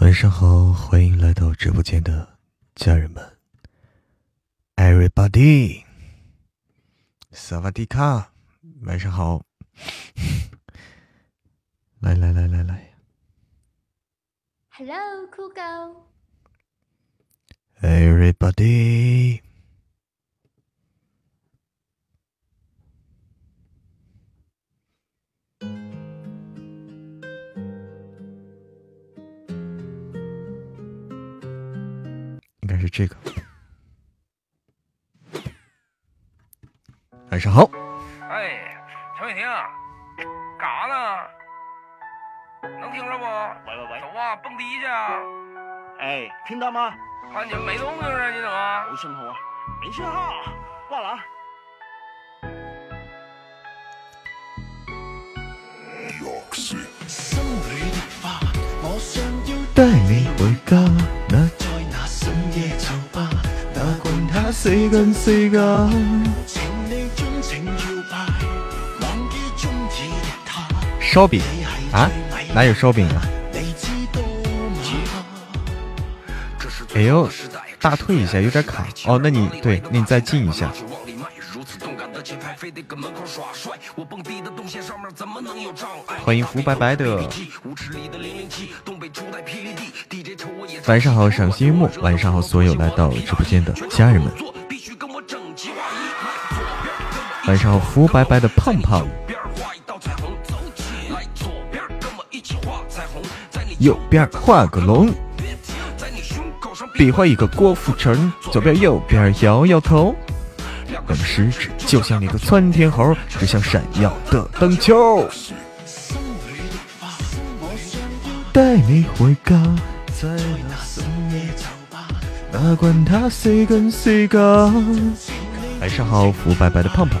晚上好，欢迎来到直播间的家人们，Everybody，萨瓦迪卡，晚上好，来来来来来，Hello，酷狗，Everybody。这个。晚上好。哎，陈伟霆，干啥呢？能听着不？喂喂喂，走啊，蹦迪去啊！哎，听到吗？看你们没动静啊，你怎么？有信号啊？没信号，挂了。带管他谁跟谁噶。烧饼啊？哪有烧饼啊？哎呦，大退一下，有点卡。哦，那你对，那你再进一下。欢迎福白白的。晚上好，赏心悦目。晚上好，所有来到直播间的家人们。晚上好，福白白的胖胖。右边画个龙，比划一个郭富城。左边右边摇摇头。两个食指就像那个窜天猴，指向闪耀的灯球。带你回家，在那深夜酒吧，哪管他谁跟谁噶。晚上好，福白白的胖胖。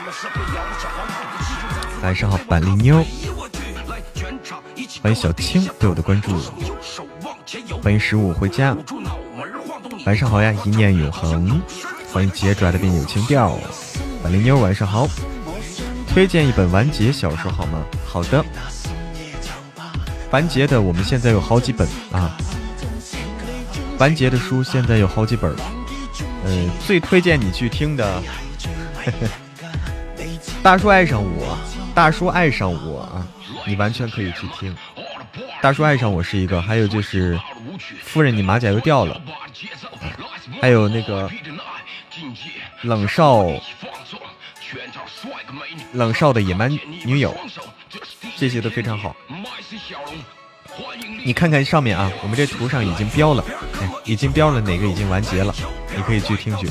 晚上好，板栗妞。欢迎小青对我的关注。欢迎十五回家。晚上好呀，一念永恒。欢迎杰拽的变有情调。板栗妞，晚上好。推荐一本完结小说好吗？好的。完结的，我们现在有好几本啊。完结的书现在有好几本。呃，最推荐你去听的。大叔爱上我，大叔爱上我啊！你完全可以去听。大叔爱上我是一个，还有就是夫人，你马甲又掉了，还有那个冷少冷少的野蛮女友，这些都非常好。你看看上面啊，我们这图上已经标了，哎，已经标了哪个已经完结了，你可以去听去。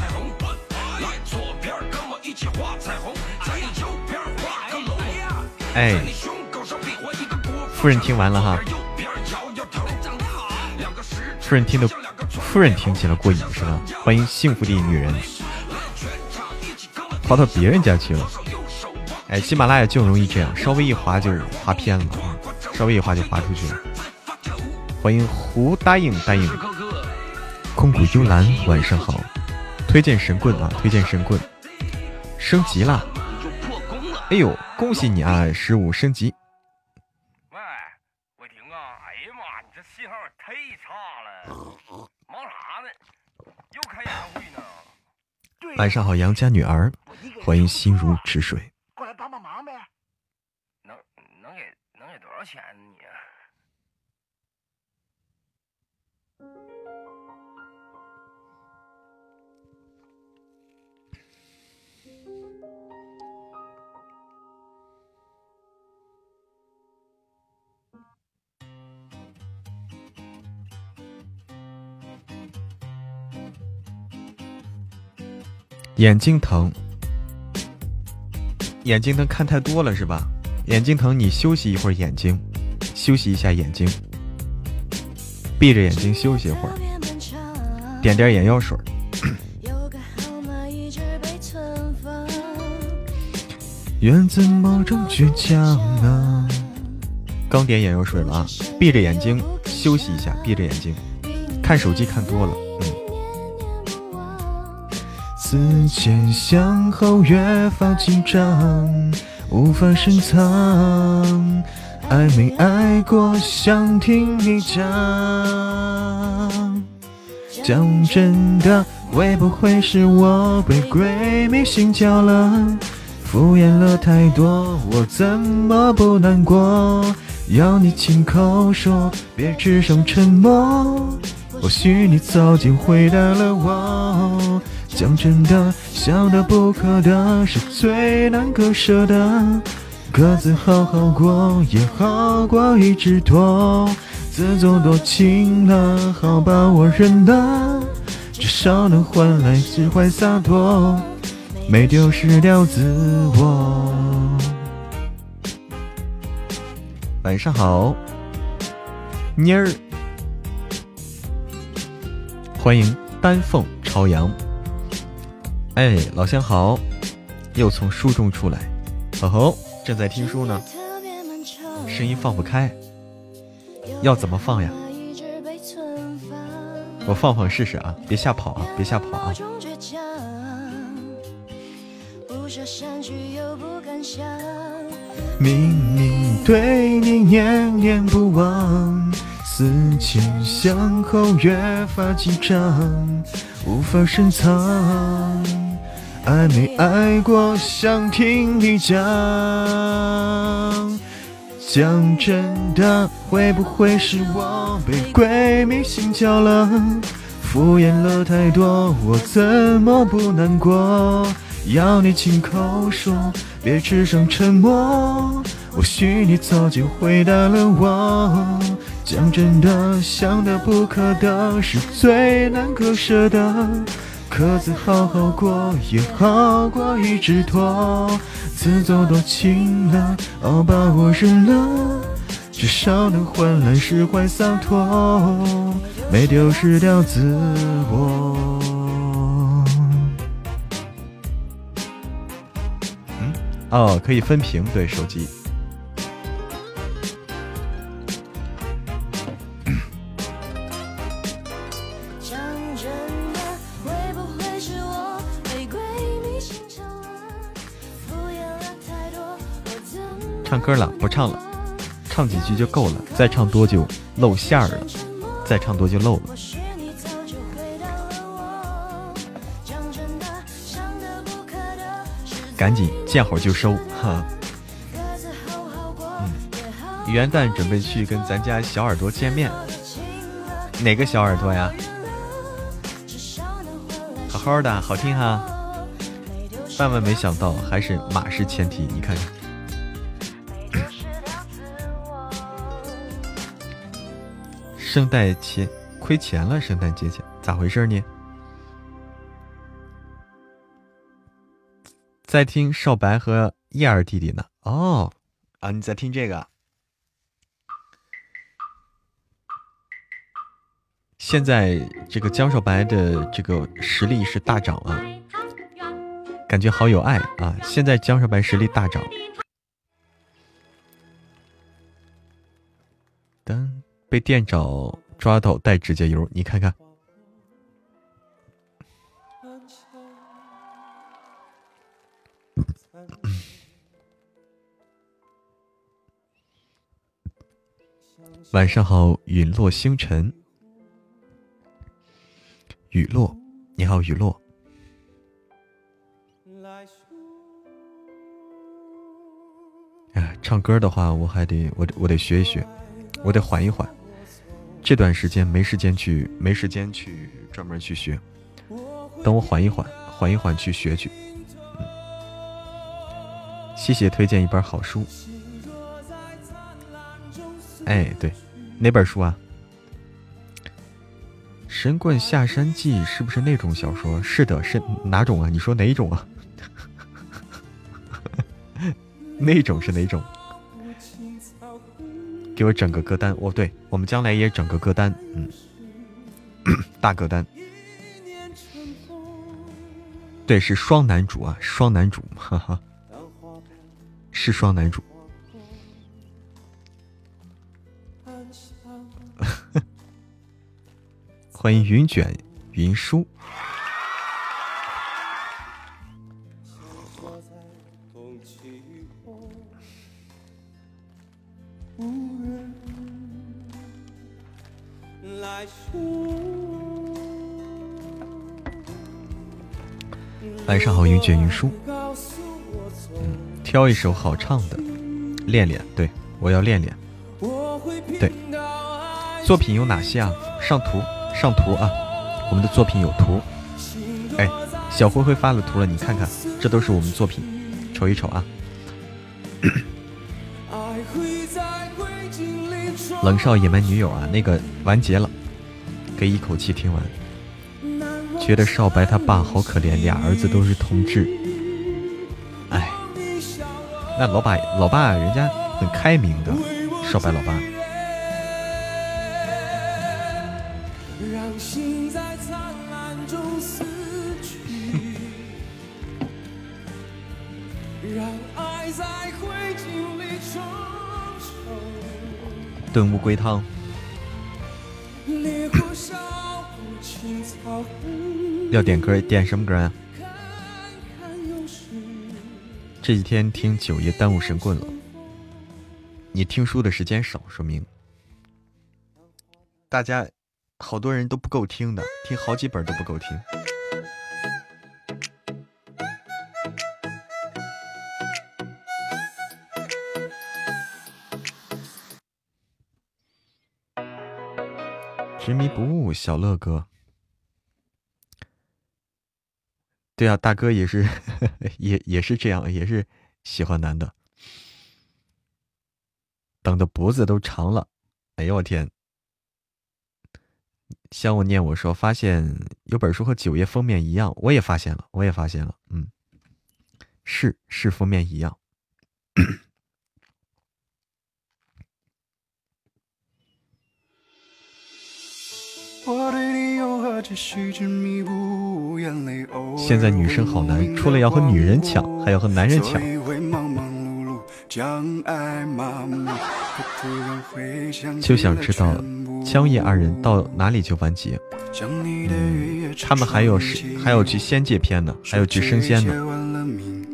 哎，夫人听完了哈。夫人听的，夫人听起来过瘾是吧？欢迎幸福的女人，跑到别人家去了。哎，喜马拉雅就容易这样，稍微一滑就滑偏了，稍微一滑就滑出去了。欢迎胡答应答应，空谷幽兰，晚上好。推荐神棍啊，推荐神棍，升级了。哎呦，恭喜你啊，十五升级。喂，伟霆啊！哎呀妈，你这信号太差了。忙啥呢？又开年会呢晚上好，杨家女儿，欢迎心如止水。过来帮帮忙呗。能能给能给多少钱眼睛疼，眼睛疼看太多了是吧？眼睛疼，你休息一会儿眼睛，休息一下眼睛，闭着眼睛休息一会儿，点点眼药水。源自某种倔强啊！刚点眼药水了啊！闭着眼睛休息一下，闭着眼睛，看手机看多了，嗯。思前想后越发紧张，无法深藏。爱没爱过，想听你讲。讲真的，会不会是我被闺蜜心焦了？敷衍了太多，我怎么不难过？要你亲口说，别只剩沉默。或许你早就回答了我。讲真的，想得不可得是最难割舍的。各自好好过，也好过一直拖。自作多情了，好吧，我认了，至少能换来释怀洒脱。没丢失掉自我。晚上好，妮儿，欢迎丹凤朝阳。哎，老乡好，又从书中出来，吼吼，正在听书呢，声音放不开，要怎么放呀？我放放试试啊，别吓跑啊，别吓跑啊。明明对你念念不忘，思前想后越发紧张，无法深藏。爱没爱过，想听你讲。讲真的，会不会是我被闺蜜心焦了？敷衍了太多，我怎么不难过？要你亲口说，别只剩沉默。或许你早就回答了我。讲真的，想得不可得是最难割舍的。各自好好过，也好过一直拖。自作多情了，好吧，我认了，至少能换来释怀洒脱，没丢失掉自我。嗯哦，可以分屏对手机。唱歌了，不唱了，唱几句就够了，再唱多就露馅儿了，再唱多就漏了。赶紧见好就收，哈。嗯，元旦准备去跟咱家小耳朵见面，哪个小耳朵呀？好好的，好听哈。万万没想到，还是马是前提，你看看。圣诞节亏钱了，圣诞节前咋回事呢？在听少白和叶儿弟弟呢。哦，啊，你在听这个？现在这个江少白的这个实力是大涨啊，感觉好有爱啊！现在江少白实力大涨。被店长抓到带指甲油，你看看。晚上好，陨落星辰。雨落，你好，雨落。哎，唱歌的话，我还得，我我得学一学，我得缓一缓。这段时间没时间去，没时间去专门去学。等我缓一缓，缓一缓去学去。嗯，谢谢推荐一本好书。哎，对，哪本书啊？《神棍下山记》是不是那种小说？是的，是哪种啊？你说哪种啊？那种是哪种？给我整个歌单。哦，对，我们将来也整个歌单，嗯，大歌单。对，是双男主啊，双男主，哈哈，是双男主。欢迎云卷云舒。晚上好，云卷云舒。嗯，挑一首好唱的，练练。对我要练练。对，作品有哪些啊？上图，上图啊！我们的作品有图。哎，小灰灰发了图了，你看看，这都是我们作品，瞅一瞅啊。冷少野蛮女友啊，那个完结了，可以一口气听完。觉得少白他爸好可怜，俩儿子都是同志。哎，那老爸老爸人家很开明的，少白老爸。炖乌龟汤。要点歌，点什么歌啊？这几天听九爷耽误神棍了。你听书的时间少，说明大家好多人都不够听的，听好几本都不够听。执迷不悟，小乐哥。对啊，大哥也是，也也是这样，也是喜欢男的，等的脖子都长了。哎呦我天！向我念我说，发现有本书和九页封面一样，我也发现了，我也发现了，嗯，是是封面一样。现在女生好难，除了要和女人抢，还要和男人抢。就想知道江夜二人到哪里就完结？嗯他们还有是还有去仙界篇呢，还有去升仙呢。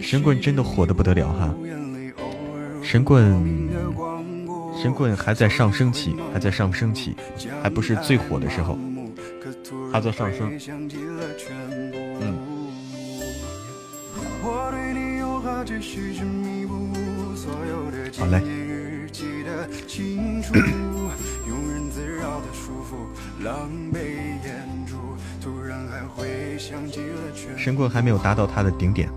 神棍真的火的不得了哈。神棍，神棍还在上升期，还在上升期，还不是最火的时候，还在上升。嗯。好嘞。神棍还没有达到他的顶点。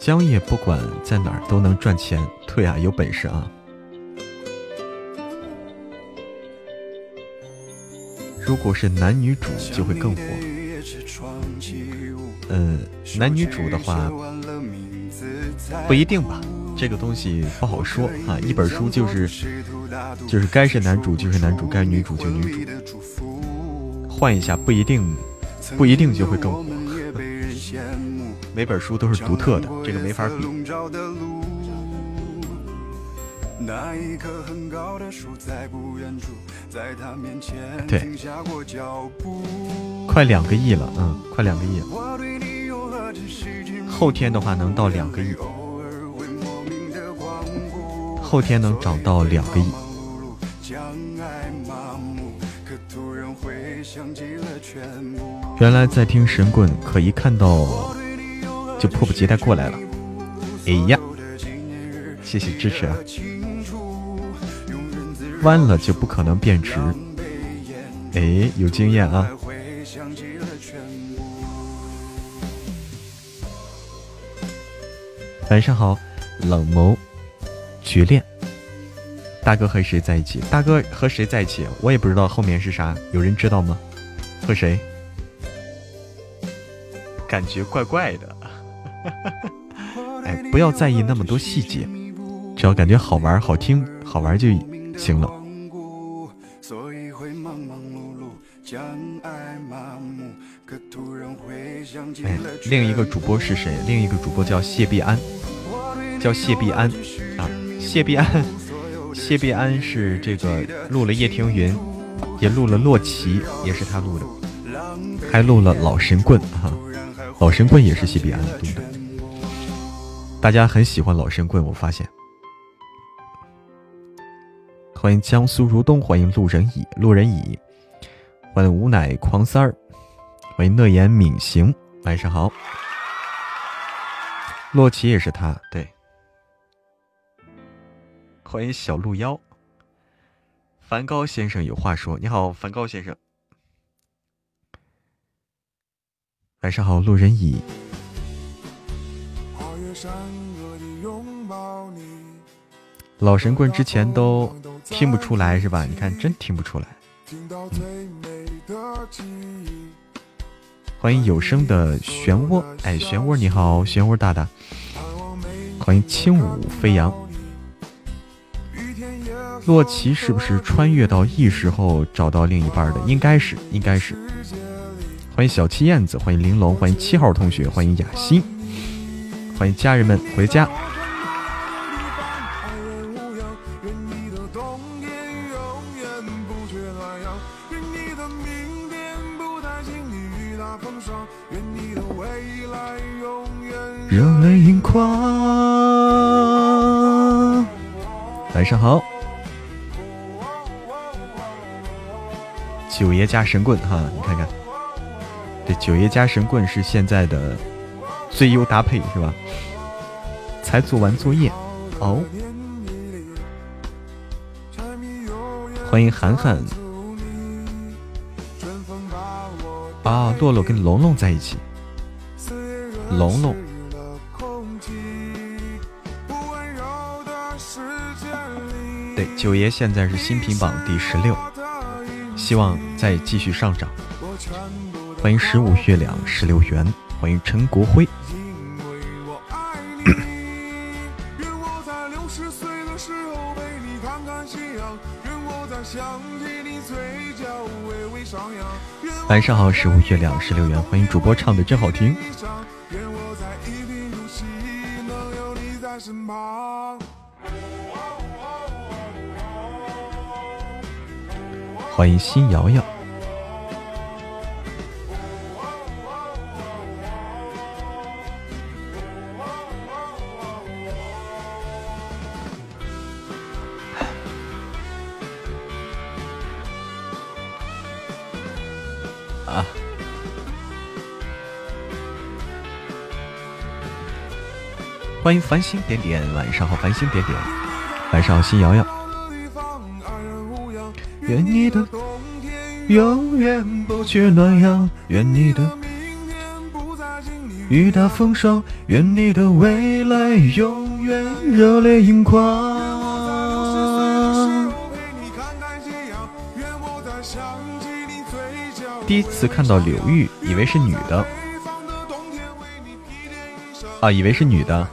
江也不管在哪儿都能赚钱，对啊，有本事啊！如果是男女主就会更火。嗯，男女主的话不一定吧，这个东西不好说啊。一本书就是就是该是男主就是男主，该女主就女主，换一下不一定不一定就会更火。每本书都是独特的，这个没法比。对，快两个亿了，嗯，快两个亿。后天的话能到两个亿，后天能涨到两个亿。原来在听神棍，可一看到。就迫不及待过来了，哎呀，谢谢支持啊！弯了就不可能变直。哎，有经验啊！晚上好，冷眸绝恋。大哥和谁在一起？大哥和谁在一起？我也不知道后面是啥，有人知道吗？和谁？感觉怪怪的。哎，不要在意那么多细节，只要感觉好玩、好听、好玩就行了。哎，另一个主播是谁？另一个主播叫谢必安，叫谢必安啊，谢必安。谢必安是这个录了叶庭云，也录了洛奇，也是他录的，还录了老神棍哈，老神棍也是谢必安东的。大家很喜欢老神棍，我发现。欢迎江苏如东，欢迎路人乙，路人乙，欢迎无奶狂三儿，欢迎乐言敏行，晚上好。洛奇也是他，对。欢迎小鹿妖，梵高先生有话说。你好，梵高先生。晚上好，路人乙。老神棍之前都听不出来是吧？你看，真听不出来。欢迎有声的漩涡，哎，漩涡你好，漩涡大大。欢迎轻舞飞扬。洛奇是不是穿越到异时后找到另一半的？应该是，应该是。欢迎小七燕子，欢迎玲珑，欢迎七号同学，欢迎雅欣，欢迎家人们回家。热泪盈眶。晚上好。九爷加神棍哈，你看看，九爷加神棍是现在的最优搭配是吧？才做完作业哦。欢迎涵涵啊，洛洛跟龙龙在一起，龙龙。对，九爷现在是新品榜第十六。希望再继续上涨。欢迎十五月亮十六元，欢迎陈国辉。晚上好，十五月亮十六元，欢迎主播唱的真好听。欢迎新瑶瑶。欢迎繁星点点，晚上好，繁星点点，晚上好，新瑶瑶。愿你的冬天永远不缺暖阳，愿你的雨打风霜，愿你的未来永远热泪盈眶。第一次看到柳玉，以为是女的，啊，以为是女的。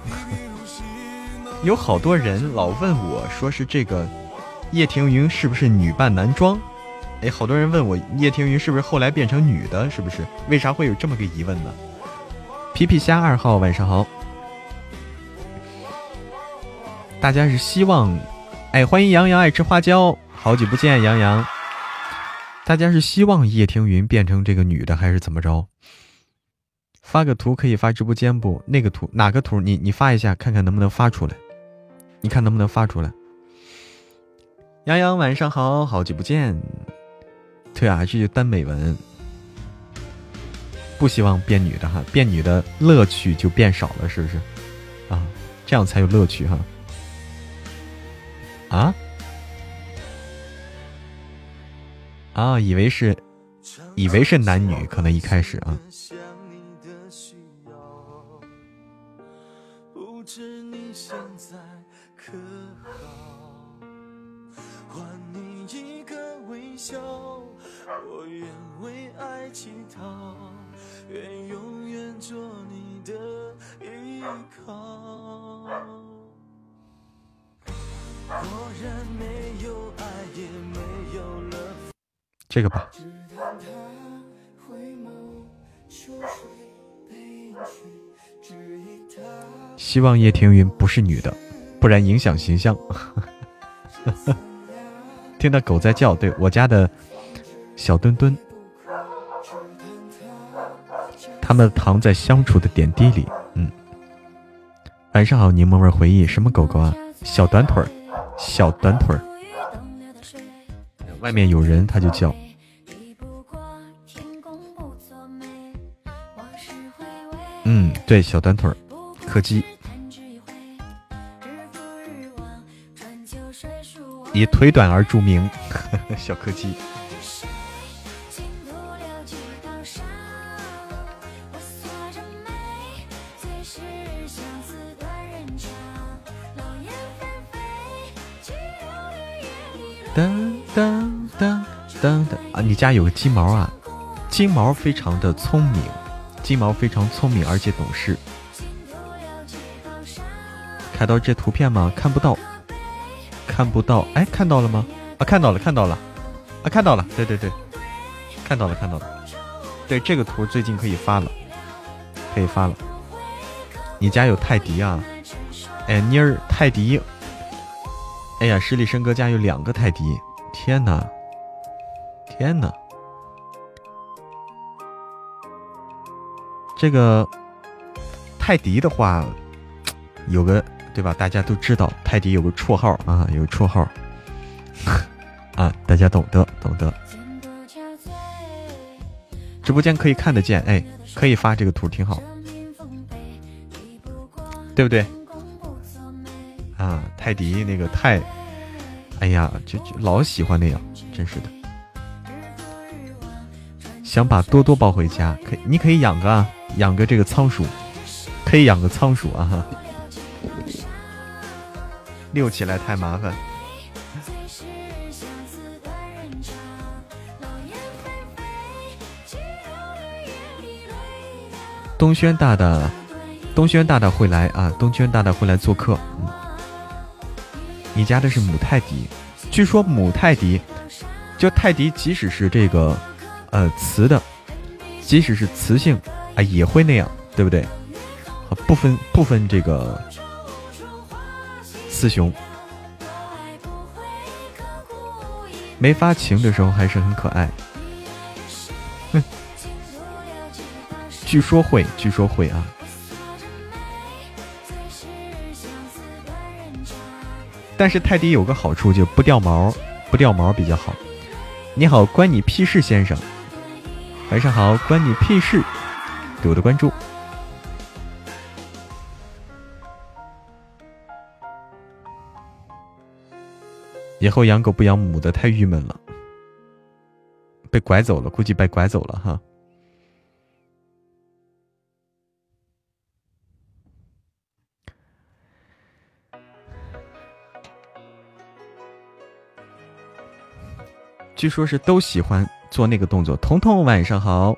有好多人老问我说是这个。叶庭云是不是女扮男装？哎，好多人问我叶庭云是不是后来变成女的？是不是？为啥会有这么个疑问呢？皮皮虾二号晚上好，大家是希望，哎，欢迎杨洋爱吃花椒，好久不见杨洋。大家是希望叶庭云变成这个女的，还是怎么着？发个图可以发直播间不？那个图哪个图？你你发一下看看能不能发出来？你看能不能发出来？杨洋，晚上好，好久不见。对啊，这就单美文，不希望变女的哈，变女的乐趣就变少了，是不是？啊，这样才有乐趣哈。啊？啊，以为是，以为是男女，可能一开始啊。这个吧。希望叶庭云不是女的，不然影响形象。听到狗在叫，对我家的小墩墩，他们躺在相处的点滴里。嗯，晚上好，柠檬味回忆，什么狗狗啊？小短腿儿，小短腿儿。外面有人，他就叫。嗯，对，小短腿儿，柯基，以腿短而著名，小柯基。当当当当当啊！你家有个金毛啊？金毛非常的聪明。金毛非常聪明，而且懂事。看到这图片吗？看不到，看不到。哎，看到了吗？啊，看到了，看到了，啊，看到了。对对对，看到了，看到了。对，这个图最近可以发了，可以发了。你家有泰迪啊？哎，妮儿，泰迪。哎呀，十里生哥家有两个泰迪。天哪，天哪。这个泰迪的话，有个对吧？大家都知道，泰迪有个绰号啊，有个绰号 啊，大家懂得懂得。直播间可以看得见，哎，可以发这个图，挺好，对不对？啊，泰迪那个泰，哎呀，就就老喜欢那样，真是的。想把多多抱回家，可你可以养个。养个这个仓鼠，可以养个仓鼠啊哈，遛起来太麻烦。东轩大大，东轩大大会来啊！东轩大大会来做客。嗯，你家的是母泰迪，据说母泰迪，就泰迪，即使是这个呃雌的，即使是雌性。啊，也会那样，对不对？不分不分这个雌雄，没发情的时候还是很可爱。哼，据说会，据说会啊。但是泰迪有个好处，就不掉毛，不掉毛比较好。你好，关你屁事，先生。晚上好，关你屁事。给我的关注，以后养狗不养母的太郁闷了，被拐走了，估计被拐走了哈。据说是都喜欢做那个动作。彤彤，晚上好。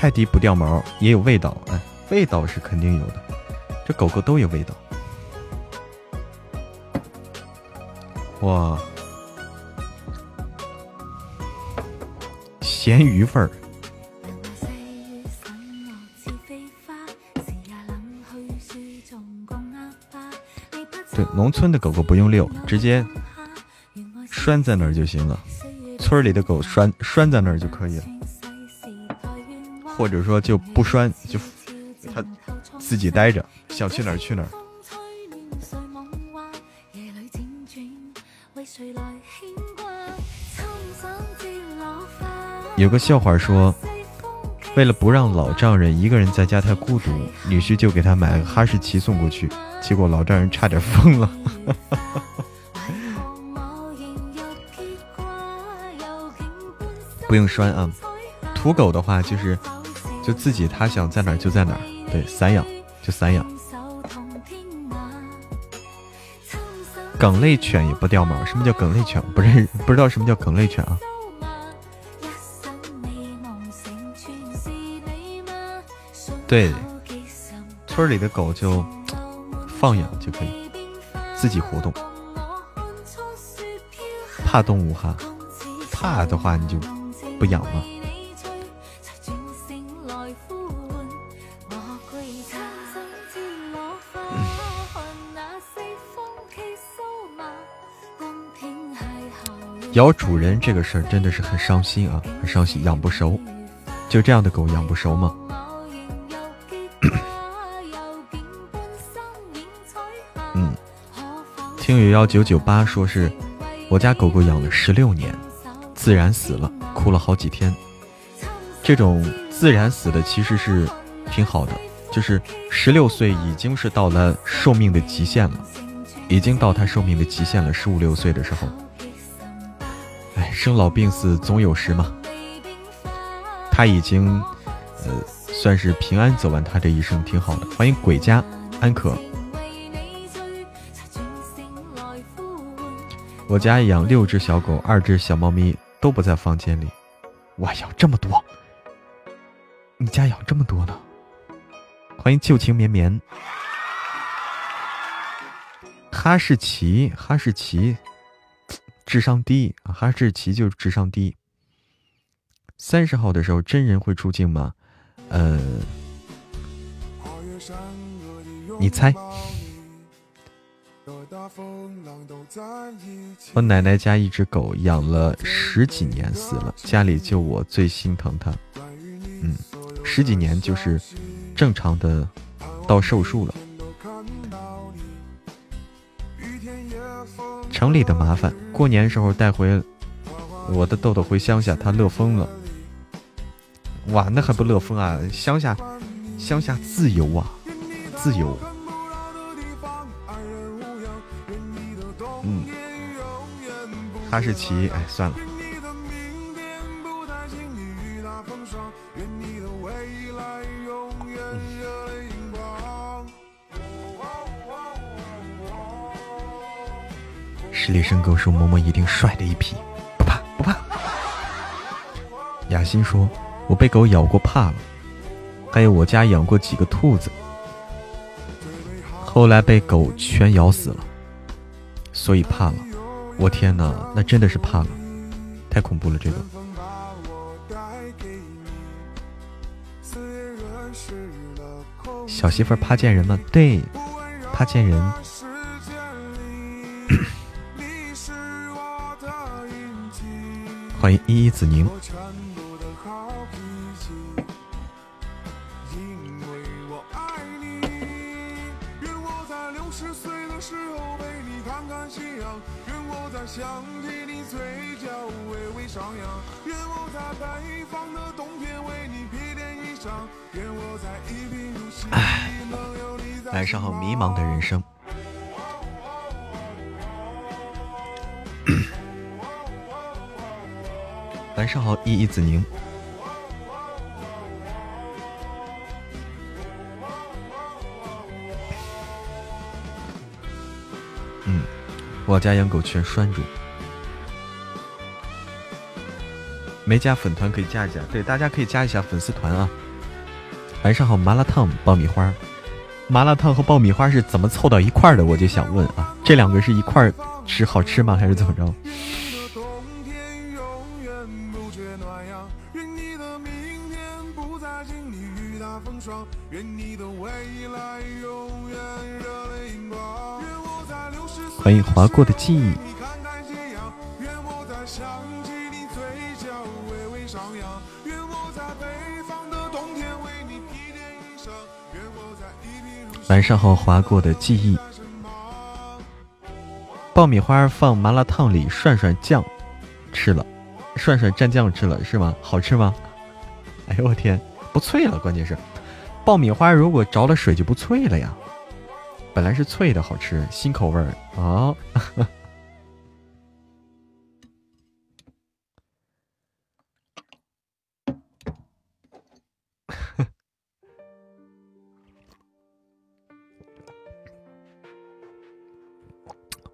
泰迪不掉毛，也有味道。哎，味道是肯定有的，这狗狗都有味道。哇，咸鱼味儿。对，农村的狗狗不用遛，直接拴在那儿就行了。村里的狗拴拴在那儿就可以了，或者说就不拴，就它自己待着，想去哪儿去哪儿。有个笑话说，为了不让老丈人一个人在家太孤独，女婿就给他买个哈士奇送过去，结果老丈人差点疯了。不用拴啊，土狗的话就是就自己他想在哪儿就在哪儿，对，散养就散养。梗类犬也不掉毛，什么叫梗类犬？不认不知道什么叫梗类犬啊？对，村里的狗就放养就可以，自己活动。怕动物哈，怕的话你就不养了。咬主人这个事儿真的是很伤心啊，很伤心，养不熟，就这样的狗养不熟吗？嗯听友幺九九八说是，我家狗狗养了十六年，自然死了，哭了好几天。这种自然死的其实是挺好的，就是十六岁已经是到了寿命的极限了，已经到它寿命的极限了。十五六岁的时候，哎，生老病死总有时嘛。他已经，呃，算是平安走完他这一生，挺好的。欢迎鬼家安可。我家养六只小狗，二只小猫咪都不在房间里。哇，养这么多！你家养这么多呢？欢迎旧情绵绵。哈士奇，哈士奇，智商低啊！哈士奇就是智商低。三十号的时候，真人会出镜吗？呃，你猜。我奶奶家一只狗养了十几年死了，家里就我最心疼它。嗯，十几年就是正常的到寿数了。城里的麻烦，过年时候带回我的豆豆回乡下，他乐疯了。哇，那还不乐疯啊？乡下，乡下自由啊，自由。嗯，哈士奇，哎，算了。十里笙歌说：“嬷嬷一定帅的一批，不怕不怕。”雅欣说：“我被狗咬过，怕了。还有我家养过几个兔子，后来被狗全咬死了。”所以怕了，我天哪，那真的是怕了，太恐怖了这个。小媳妇怕见人吗？对，怕见人。欢迎依依子宁。晚上好，迷茫的人生。晚上好，依依子宁。嗯，我家养狗全拴住。没加粉团可以加一加，对，大家可以加一下粉丝团啊。晚上好，麻辣烫、爆米花。麻辣烫和爆米花是怎么凑到一块儿的？我就想问啊，这两个是一块儿吃好吃吗？还是怎么着？欢迎划过的记忆。晚上好，划过的记忆。爆米花放麻辣烫里涮涮酱，吃了，涮涮蘸酱吃了是吗？好吃吗？哎呦我天，不脆了，关键是，爆米花如果着了水就不脆了呀。本来是脆的，好吃，新口味儿啊。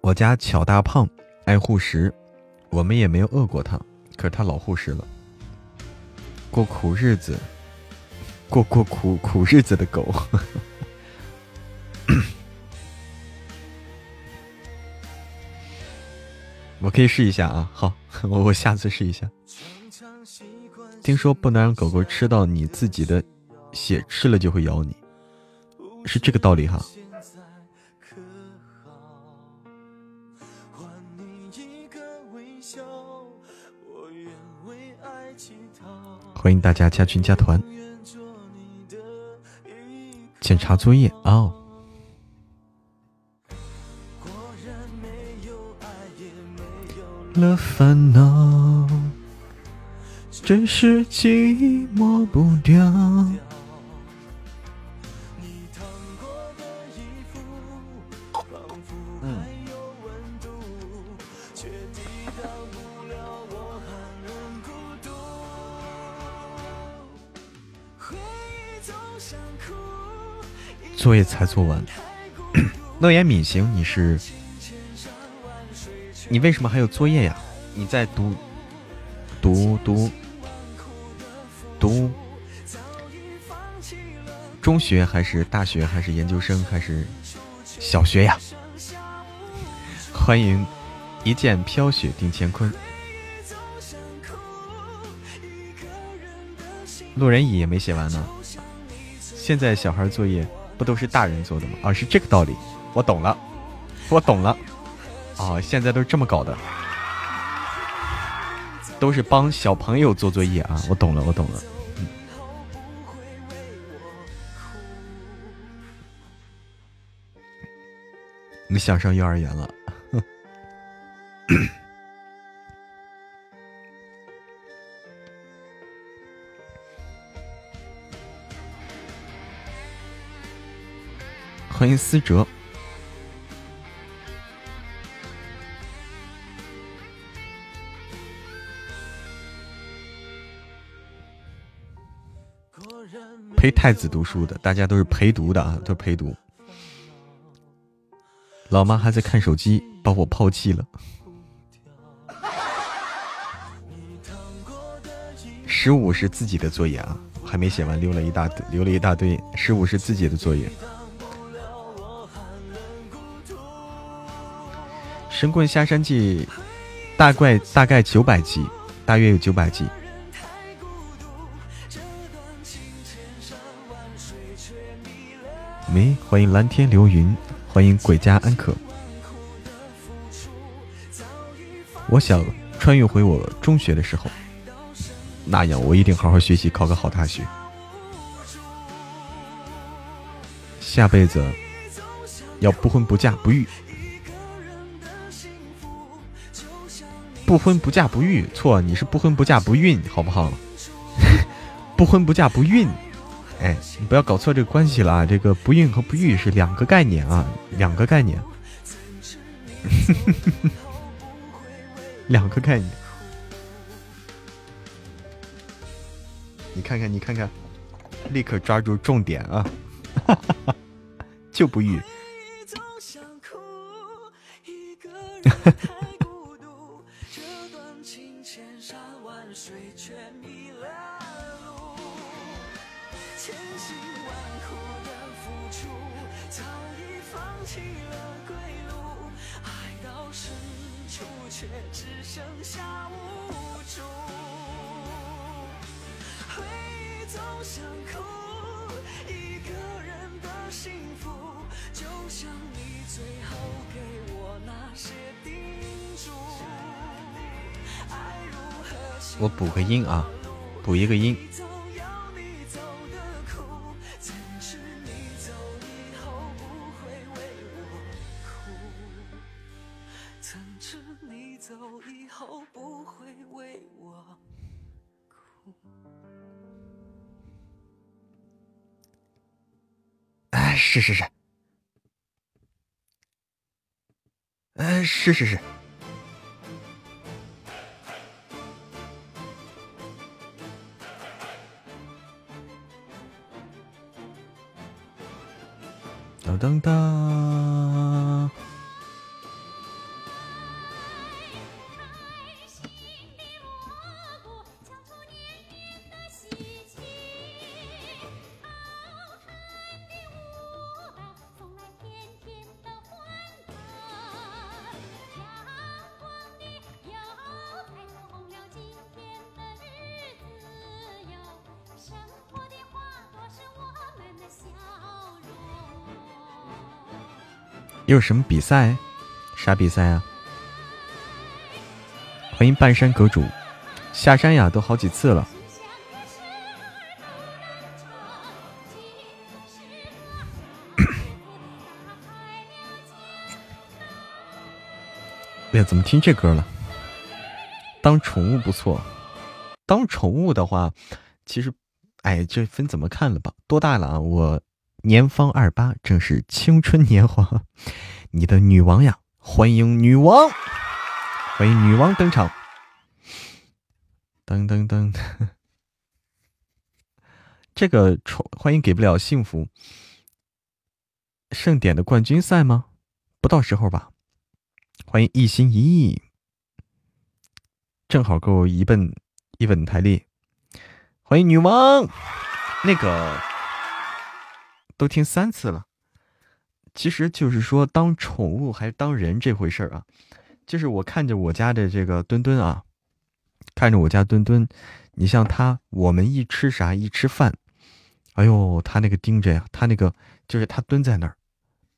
我家巧大胖爱护食，我们也没有饿过他，可是他老护食了。过苦日子，过过苦苦日子的狗。我可以试一下啊，好，我 我下次试一下。听说不能让狗狗吃到你自己的血，吃了就会咬你，是这个道理哈。欢迎大家加群加团，检查作业哦。了烦恼，只是寂寞不掉。作业才做完，诺言敏行，你是？你为什么还有作业呀？你在读读读读中学还是大学还是研究生还是小学呀？欢迎一剑飘雪定乾坤，路人乙也没写完呢。现在小孩作业。不都是大人做的吗？啊，是这个道理，我懂了，我懂了。哦，现在都是这么搞的，都是帮小朋友做作业啊！我懂了，我懂了。你想上幼儿园了？欢迎思哲，陪太子读书的，大家都是陪读的啊，都是陪读。老妈还在看手机，把我抛弃了。十五是自己的作业啊，还没写完，留了一大留了一大堆。十五是自己的作业。《神棍下山记》大概大概九百集，大约有九百集。没，欢迎蓝天流云，欢迎鬼家安可。我想穿越回我中学的时候，那样我一定好好学习，考个好大学。下辈子要不婚不嫁不育。不婚不嫁不育，错，你是不婚不嫁不孕，好不好？不婚不嫁不孕，哎，你不要搞错这个关系了啊！这个不孕和不育是两个概念啊，两个概念，两个概念。你看看，你看看，立刻抓住重点啊！就不育。千辛万苦的付出早已放弃了归路，爱到深处却只剩下无助。回忆总想哭，一个人的幸福就像你最后给我那些叮嘱。爱如何？我补个音啊，补一个音。是是是，哎，是是是。当当。又什么比赛？啥比赛啊？欢迎半山阁主下山呀，都好几次了。哎呀，怎么听这歌了？当宠物不错，当宠物的话，其实，哎，这分怎么看了吧？多大了啊？我。年方二八，正是青春年华。你的女王呀，欢迎女王，欢迎女王登场。噔噔噔，这个宠欢迎给不了幸福。盛典的冠军赛吗？不到时候吧。欢迎一心一意，正好够一本一本台历。欢迎女王，那个。都听三次了，其实就是说，当宠物还是当人这回事儿啊。就是我看着我家的这个墩墩啊，看着我家墩墩，你像他，我们一吃啥一吃饭，哎呦，他那个盯着呀，他那个就是他蹲在那儿，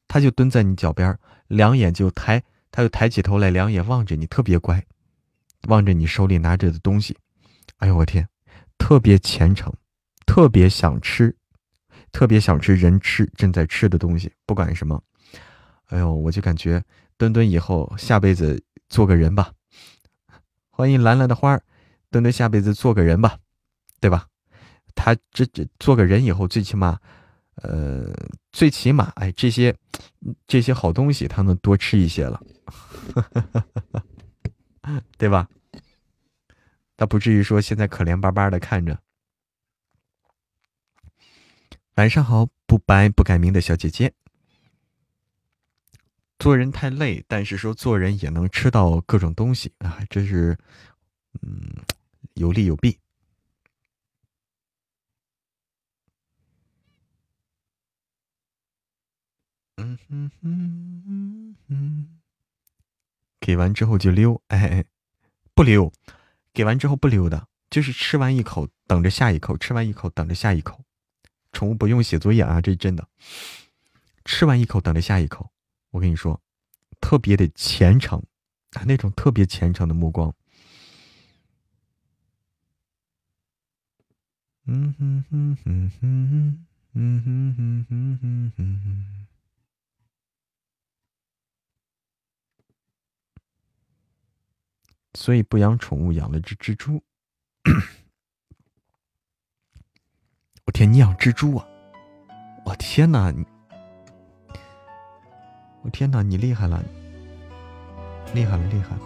他就蹲在你脚边，两眼就抬，他就抬起头来，两眼望着你，特别乖，望着你手里拿着的东西，哎呦我天，特别虔诚，特别想吃。特别想吃人吃正在吃的东西，不管什么。哎呦，我就感觉墩墩以后下辈子做个人吧。欢迎蓝蓝的花儿，墩墩下辈子做个人吧，对吧？他这这做个人以后，最起码，呃，最起码，哎，这些这些好东西他能多吃一些了，对吧？他不至于说现在可怜巴巴的看着。晚上好，不白不改名的小姐姐。做人太累，但是说做人也能吃到各种东西啊，这是，嗯，有利有弊。嗯哼哼哼哼，给完之后就溜，哎，不溜，给完之后不溜的，就是吃完一口等着下一口，吃完一口等着下一口。宠物不用写作业啊，这真的。吃完一口，等着下一口。我跟你说，特别的虔诚啊，那种特别虔诚的目光。嗯哼哼哼哼，嗯哼哼哼哼哼。所以不养宠物，养了只蜘蛛。我天，你养蜘蛛啊！我天哪，你，我天哪，你厉害了，厉害了，厉害了！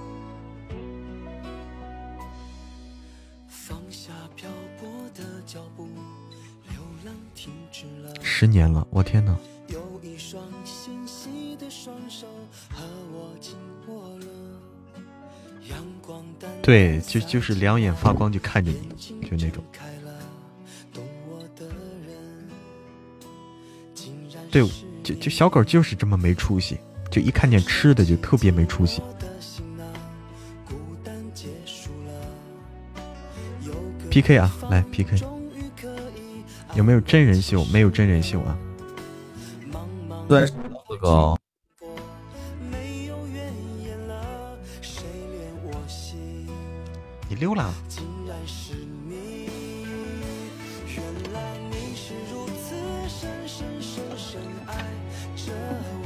十年了，我天哪！对，就就是两眼发光，就看着你，就那种。对，就就小狗就是这么没出息，就一看见吃的就特别没出息。P K 啊，来 P K，有没有真人秀？没有真人秀啊。对，哥哥。你溜了。深深深深爱着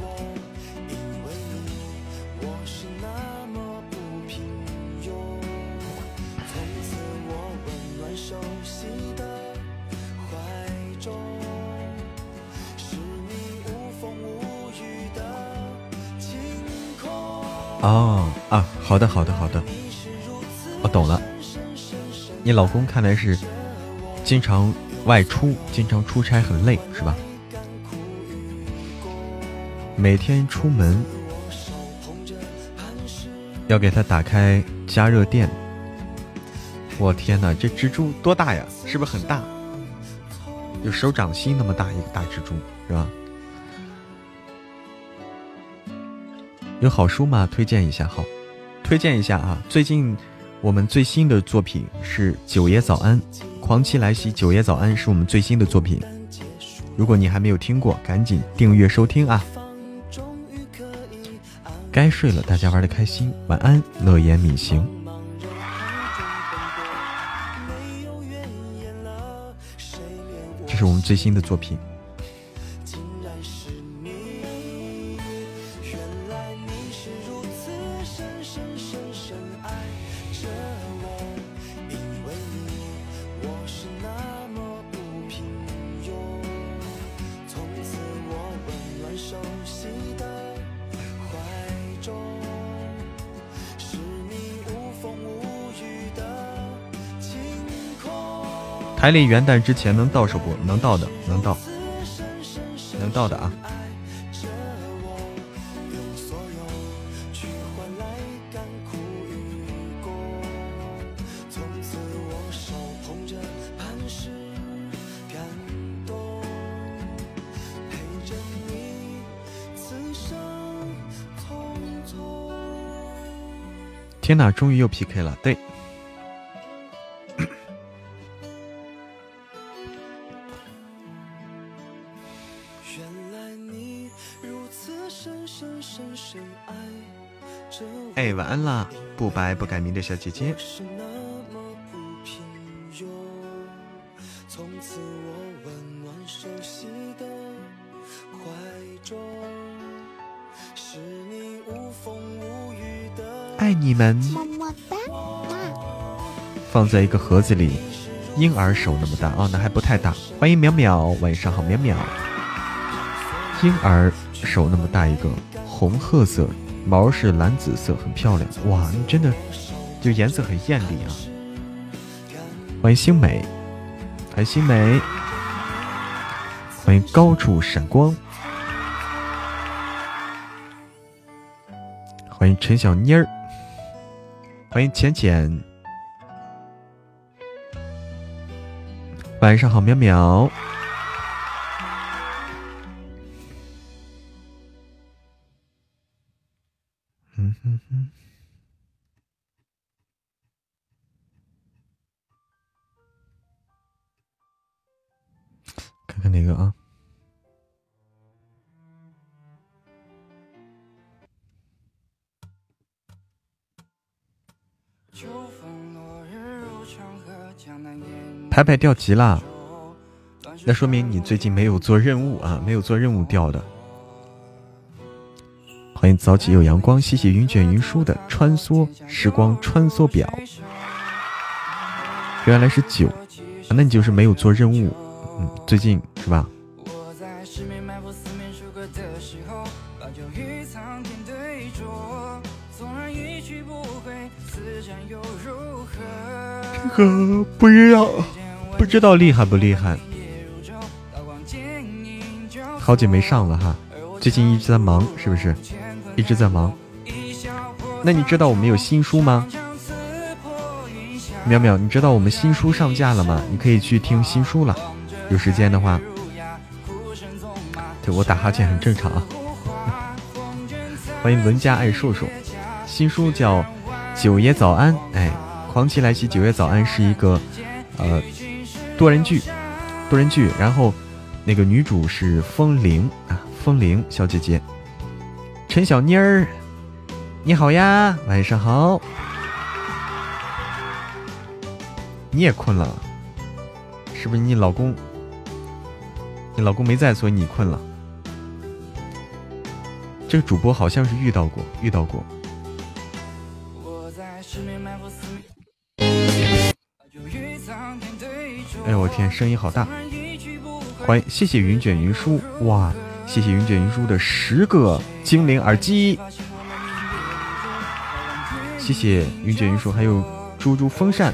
我，因为你，我是那么不平庸。从此我温暖熟悉的怀中，是你无风无雨的晴空。哦啊，好的好的好的，我、懂了。你老公看来是经常外出，经常出差，很累是吧？每天出门要给他打开加热垫。我天哪，这蜘蛛多大呀？是不是很大？有手掌心那么大一个大蜘蛛是吧？有好书吗？推荐一下。好，推荐一下啊！最近我们最新的作品是《九爷早安》，狂妻来袭，《九爷早安》是我们最新的作品。如果你还没有听过，赶紧订阅收听啊！该睡了，大家玩的开心，晚安，乐言敏行。这是我们最新的作品。台历元旦之前能到手不？能到的，能到，能到的啊！天哪，终于又 PK 了，对。安啦，不白不改名的小姐姐。爱你们，么么哒。放在一个盒子里，婴儿手那么大哦，那还不太大。欢迎淼淼，晚上好，淼淼。婴儿手那么大一个，红褐色。毛是蓝紫色，很漂亮哇！你真的就颜色很艳丽啊！欢迎星美，欢迎星美，欢迎高处闪光，欢迎陈小妮儿，欢迎浅浅，晚上好，淼淼。牌牌掉级了，那说明你最近没有做任务啊，没有做任务掉的。欢迎早起有阳光，谢谢云卷云舒的穿梭时光穿梭表，原来是九，那你就是没有做任务，嗯，最近是吧？这个不知道。不知道厉害不厉害？好久没上了哈，最近一直在忙，是不是？一直在忙。那你知道我们有新书吗？淼淼，你知道我们新书上架了吗？你可以去听新书了，有时间的话。对我打哈欠很正常啊。欢迎文家爱硕硕，新书叫《九爷早安》。哎，狂骑来袭，《九爷早安》是一个呃多人剧，多人剧。然后那个女主是风铃啊，风铃小姐姐。陈小妮儿，你好呀，晚上好。你也困了，是不是你老公？你老公没在，所以你困了。这个主播好像是遇到过，遇到过。天，声音好大！欢迎，谢谢云卷云舒，哇，谢谢云卷云舒的十个精灵耳机，谢谢云卷云舒，还有猪猪风扇。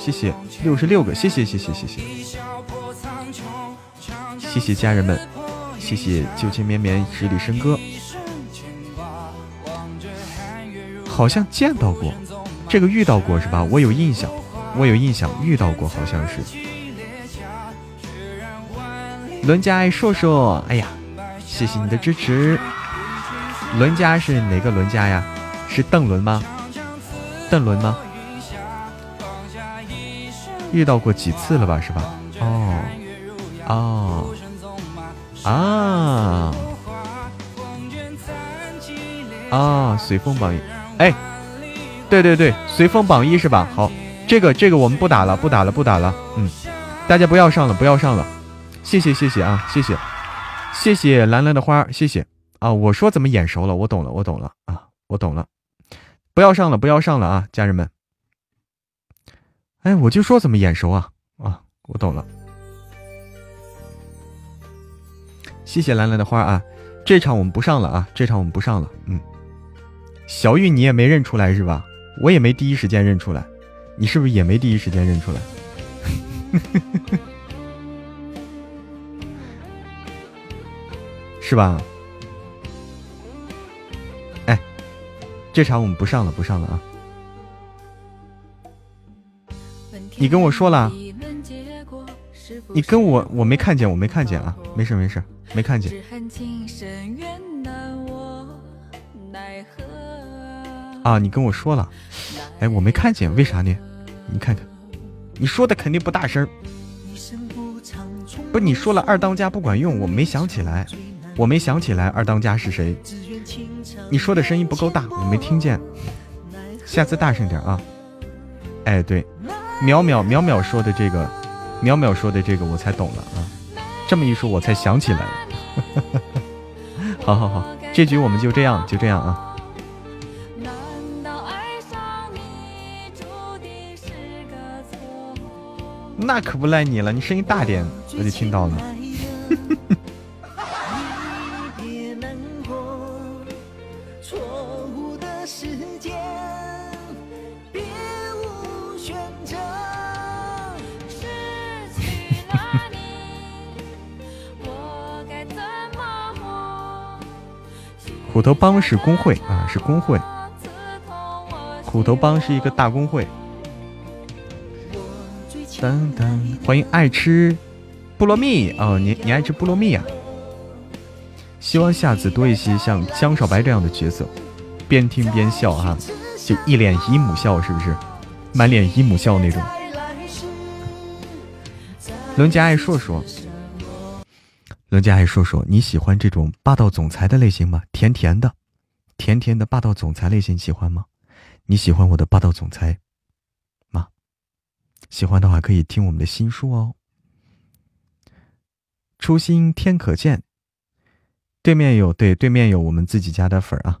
谢谢六十六个，谢谢谢谢谢谢，谢谢家人们，谢谢旧情绵绵十里笙歌，好像见到过，这个遇到过是吧？我有印象，我有印象遇到过，好像是。伦家爱硕硕，哎呀，谢谢你的支持。伦家是哪个伦家呀？是邓伦吗？邓伦吗？遇到过几次了吧，是吧？哦，哦，啊，啊，随风榜一，哎，对对对，随风榜一是吧？好，这个这个我们不打了，不打了，不打了。嗯，大家不要上了，不要上了。谢谢谢谢啊，谢谢谢谢蓝蓝的花，谢谢啊。我说怎么眼熟了？我懂了，我懂了啊，我懂了。不要上了，不要上了啊，家人们。哎，我就说怎么眼熟啊啊！我懂了，谢谢兰兰的花啊！这场我们不上了啊！这场我们不上了。嗯，小玉你也没认出来是吧？我也没第一时间认出来，你是不是也没第一时间认出来？是吧？哎，这场我们不上了，不上了啊！你跟我说了，你跟我我没看见，我没看见啊，没事没事，没看见。啊，你跟我说了，哎，我没看见，为啥呢？你看看，你说的肯定不大声。不，你说了二当家不管用，我没想起来，我没想起来二当家是谁。你说的声音不够大，我没听见，下次大声点啊。哎，对。淼淼淼淼说的这个，淼淼说的这个我才懂了啊！这么一说，我才想起来了。好好好，这局我们就这样，就这样啊。那可不赖你了，你声音大点，我就听到了。虎头帮是工会啊，是工会。虎头帮是一个大工会。欢迎爱吃菠萝蜜哦，你你爱吃菠萝蜜啊？希望下次多一些像江少白这样的角色，边听边笑哈，就一脸姨母笑，是不是？满脸姨母笑那种。伦家爱硕硕。人家还说说你喜欢这种霸道总裁的类型吗？甜甜的，甜甜的霸道总裁类型喜欢吗？你喜欢我的霸道总裁吗？喜欢的话可以听我们的新书哦。初心天可见，对面有对对面有我们自己家的粉啊。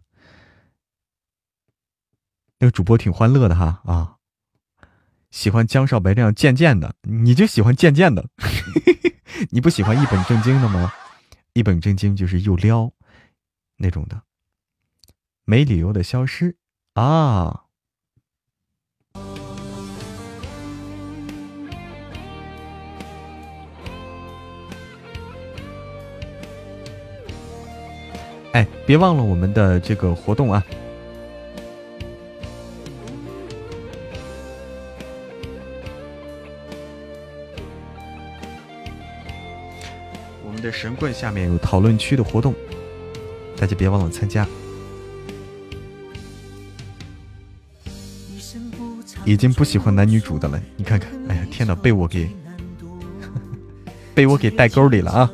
那个主播挺欢乐的哈啊，喜欢江少白这样贱贱的，你就喜欢贱贱的。你不喜欢一本正经的吗？一本正经就是又撩那种的，没理由的消失啊！哎，别忘了我们的这个活动啊！的神棍下面有讨论区的活动，大家别忘了参加。已经不喜欢男女主的了，你看看，哎呀，天哪，被我给 被我给带沟里了啊！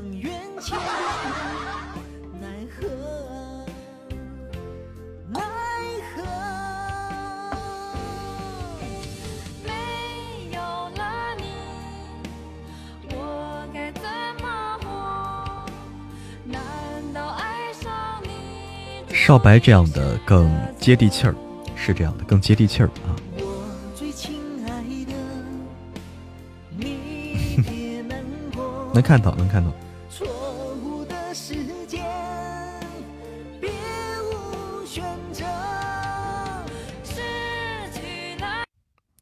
少白这样的更接地气儿，是这样的，更接地气儿啊。能看到，能看到。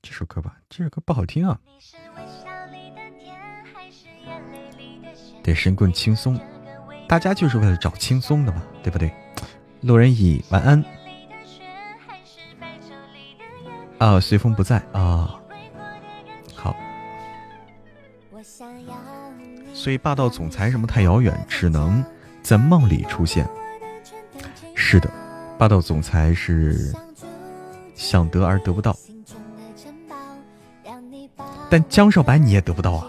这首歌吧，这首歌不好听啊。得，神棍轻松，大家就是为了找轻松的嘛，对不对？路人乙，晚安。啊，随风不在啊。好所以霸道总裁什么太遥远，只能在梦里出现。是的，霸道总裁是想得而得不到。但江少白你也得不到啊，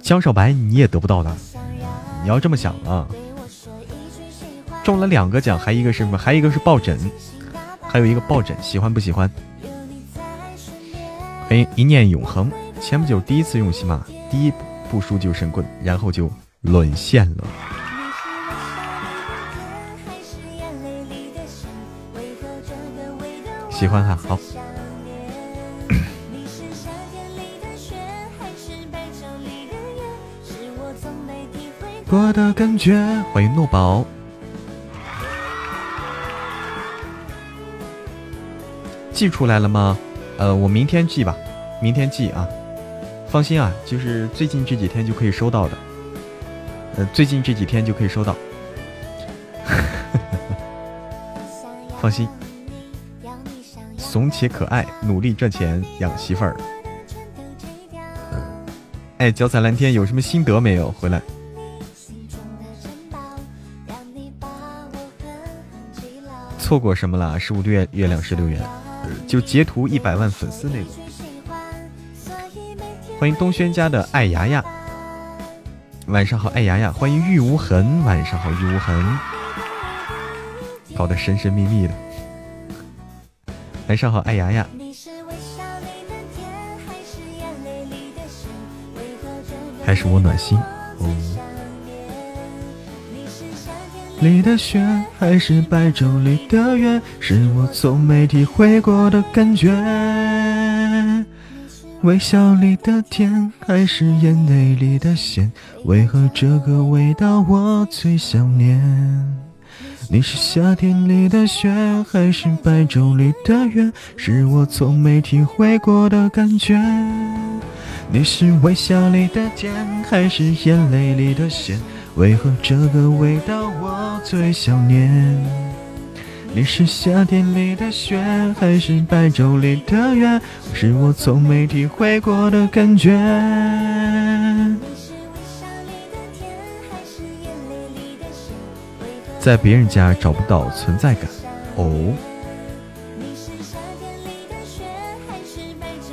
江少白你也得不到的。你要这么想啊，中了两个奖，还一个是什么？还一个是抱枕，还有一个抱枕，喜欢不喜欢？欢迎一念永恒，前不久第一次用喜马，第一。不输就神棍，然后就沦陷了。喜欢哈，好。过的感觉，欢迎诺宝。寄出来了吗？呃，我明天寄吧，明天寄啊。放心啊，就是最近这几天就可以收到的。呃，最近这几天就可以收到。放心，怂且可爱，努力赚钱养媳妇儿。哎，脚踩蓝天有什么心得没有？回来。错过什么了？十五月月亮十六元，就截图一百万粉丝那个。欢迎东轩家的爱牙牙，晚上好，爱牙牙。欢迎玉无痕，晚上好，玉无痕。搞得神神秘秘的。晚上好，爱牙牙。还是我暖心。里的雪，还是白昼里的月，是我从没体会过的感觉。微笑里的甜，还是眼泪里的咸？为何这个味道我最想念？你是夏天里的雪，还是白昼里的月？是我从没体会过的感觉。你是微笑里的甜，还是眼泪里的咸？为何这个味道我最想念？你是夏天里的雪，还是白昼里的月？是我从没体会过的感觉。在别人家找不到存在感，哦。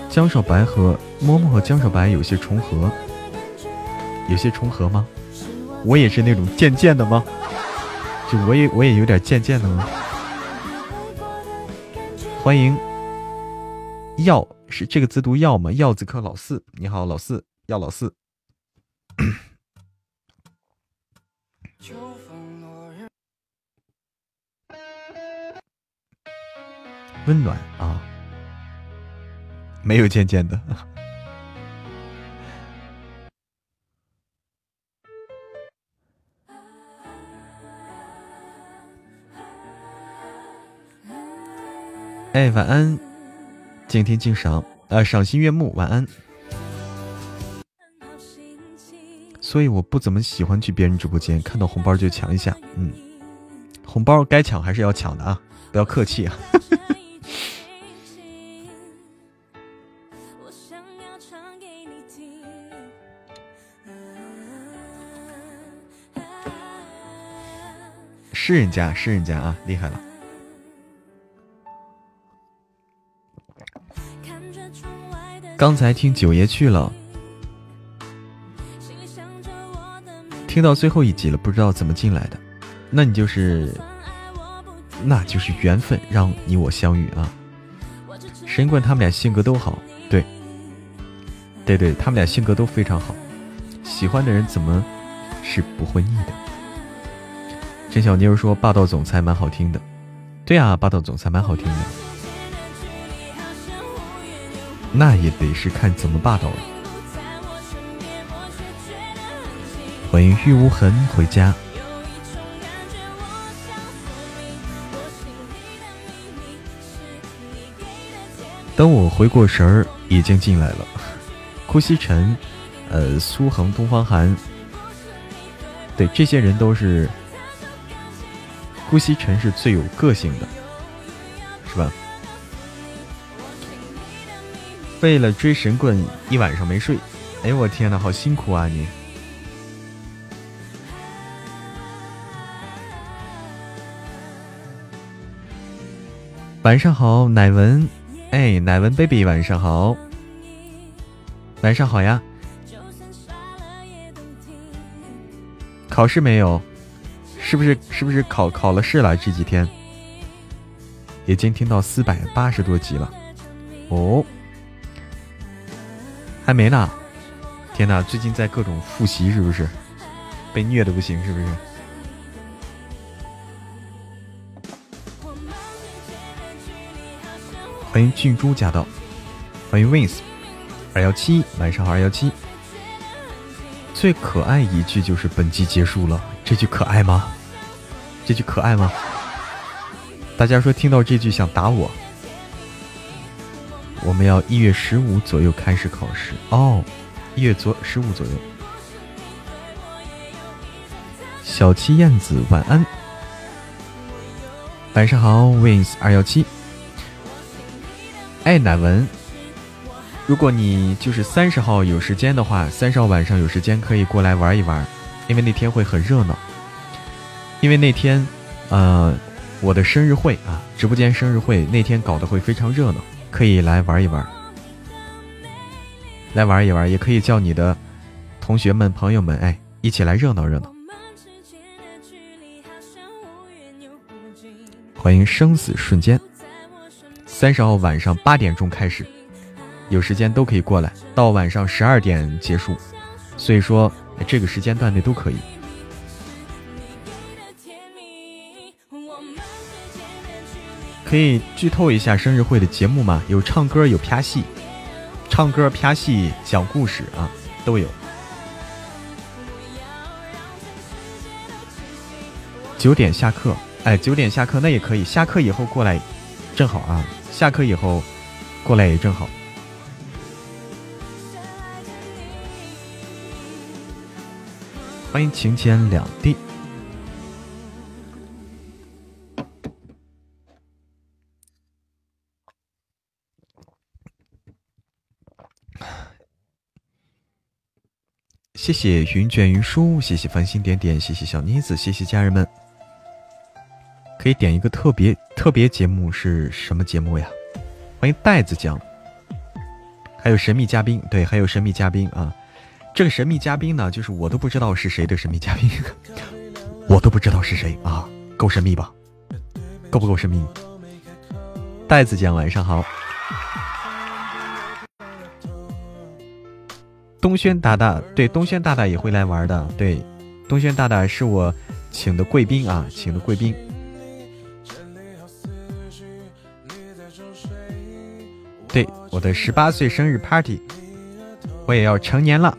江少白和摸摸和江少白有些重合，有些重合吗？我也是那种贱贱的吗？就我也我也有点贱贱的吗？欢迎，药是这个字读药吗？药字科老四，你好，老四，药老四。温暖啊，没有渐渐的。哎，晚安，静听静赏，呃，赏心悦目，晚安。所以我不怎么喜欢去别人直播间，看到红包就抢一下，嗯，红包该抢还是要抢的啊，不要客气啊。是人家是人家啊，厉害了。刚才听九爷去了，听到最后一集了，不知道怎么进来的，那你就是，那就是缘分，让你我相遇啊。神棍他们俩性格都好，对，对对，他们俩性格都非常好，喜欢的人怎么是不会腻的？陈小妞说霸道总裁蛮好听的，对啊，霸道总裁蛮好听的。那也得是看怎么霸道了。欢迎玉无痕回家。等我回过神儿，已经进来了。顾西辰，呃，苏恒、东方寒，对，这些人都是。顾西辰是最有个性的，是吧？为了追神棍，一晚上没睡。哎，我天呐，好辛苦啊你！晚上好，乃文。哎，乃文 baby，晚上好。晚上好呀。考试没有？是不是？是不是考考了试了？这几天已经听到四百八十多集了。哦。还没呢，天哪！最近在各种复习，是不是被虐的不行？是不是？欢迎俊珠驾到，欢迎 Wins 二幺七，晚上好二幺七。最可爱一句就是本集结束了，这句可爱吗？这句可爱吗？大家说听到这句想打我。我们要一月十五左右开始考试哦，一月左十五左右。小七燕子晚安，晚上好，Wins 二幺七。哎，乃文，如果你就是三十号有时间的话，三十号晚上有时间可以过来玩一玩，因为那天会很热闹。因为那天，呃，我的生日会啊，直播间生日会那天搞得会非常热闹。可以来玩一玩，来玩一玩，也可以叫你的同学们、朋友们，哎，一起来热闹热闹。欢迎生死瞬间，三十号晚上八点钟开始，有时间都可以过来，到晚上十二点结束，所以说这个时间段内都可以。可以剧透一下生日会的节目吗？有唱歌，有拍戏，唱歌、拍戏、讲故事啊，都有。九点下课，哎，九点下课那也可以，下课以后过来，正好啊，下课以后过来也正好。欢迎晴天两地。谢谢云卷云舒，谢谢繁星点点，谢谢小妮子，谢谢家人们。可以点一个特别特别节目是什么节目呀？欢迎袋子酱，还有神秘嘉宾，对，还有神秘嘉宾啊。这个神秘嘉宾呢，就是我都不知道是谁的神秘嘉宾，我都不知道是谁啊，够神秘吧？够不够神秘？袋子酱，晚上好。东轩大大对东轩大大也会来玩的，对，东轩大大是我请的贵宾啊，请的贵宾。对，我的十八岁生日 party，我也要成年了。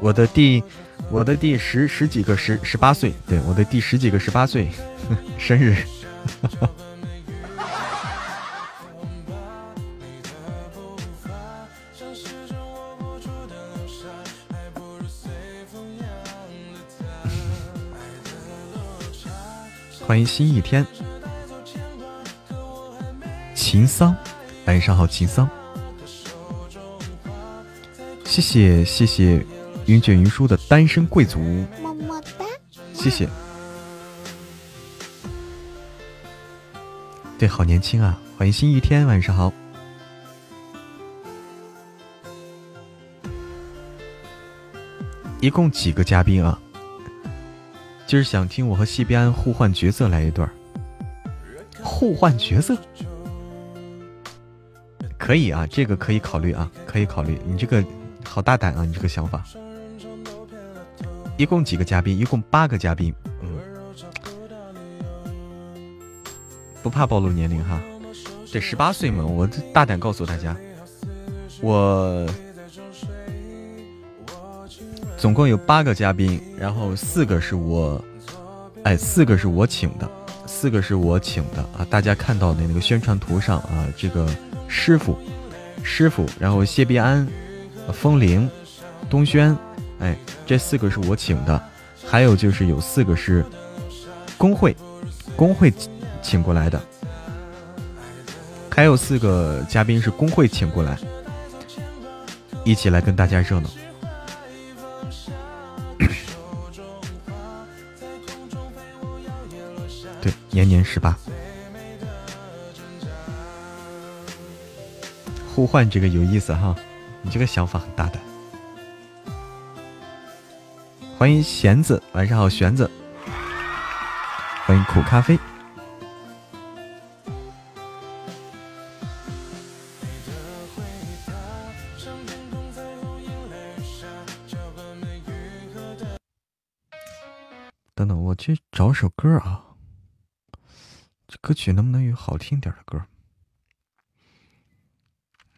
我的第我的第十十几个十十八岁，对，我的第十几个十八岁 生日。欢迎新一天。秦桑晚上好秦桑。谢谢谢谢云卷云舒的单身贵族。么么哒。谢谢。对好年轻啊欢迎新一天晚上好。一共几个嘉宾啊？今儿想听我和西边互换角色来一段互换角色可以啊，这个可以考虑啊，可以考虑。你这个好大胆啊，你这个想法。一共几个嘉宾？一共八个嘉宾。嗯，不怕暴露年龄哈，得十八岁嘛，我大胆告诉大家，我总共有八个嘉宾，然后四个是我，哎，四个是我请的，四个是我请的啊！大家看到的那个宣传图上啊，这个师傅，师傅，然后谢必安、风铃、东轩。哎，这四个是我请的，还有就是有四个是工会工会请过来的，还有四个嘉宾是工会请过来，一起来跟大家热闹。十八，互换这个有意思哈，你这个想法很大胆。欢迎弦子，晚上好，弦子。欢迎苦咖啡。等等，我去找首歌啊。歌曲能不能有好听点的歌？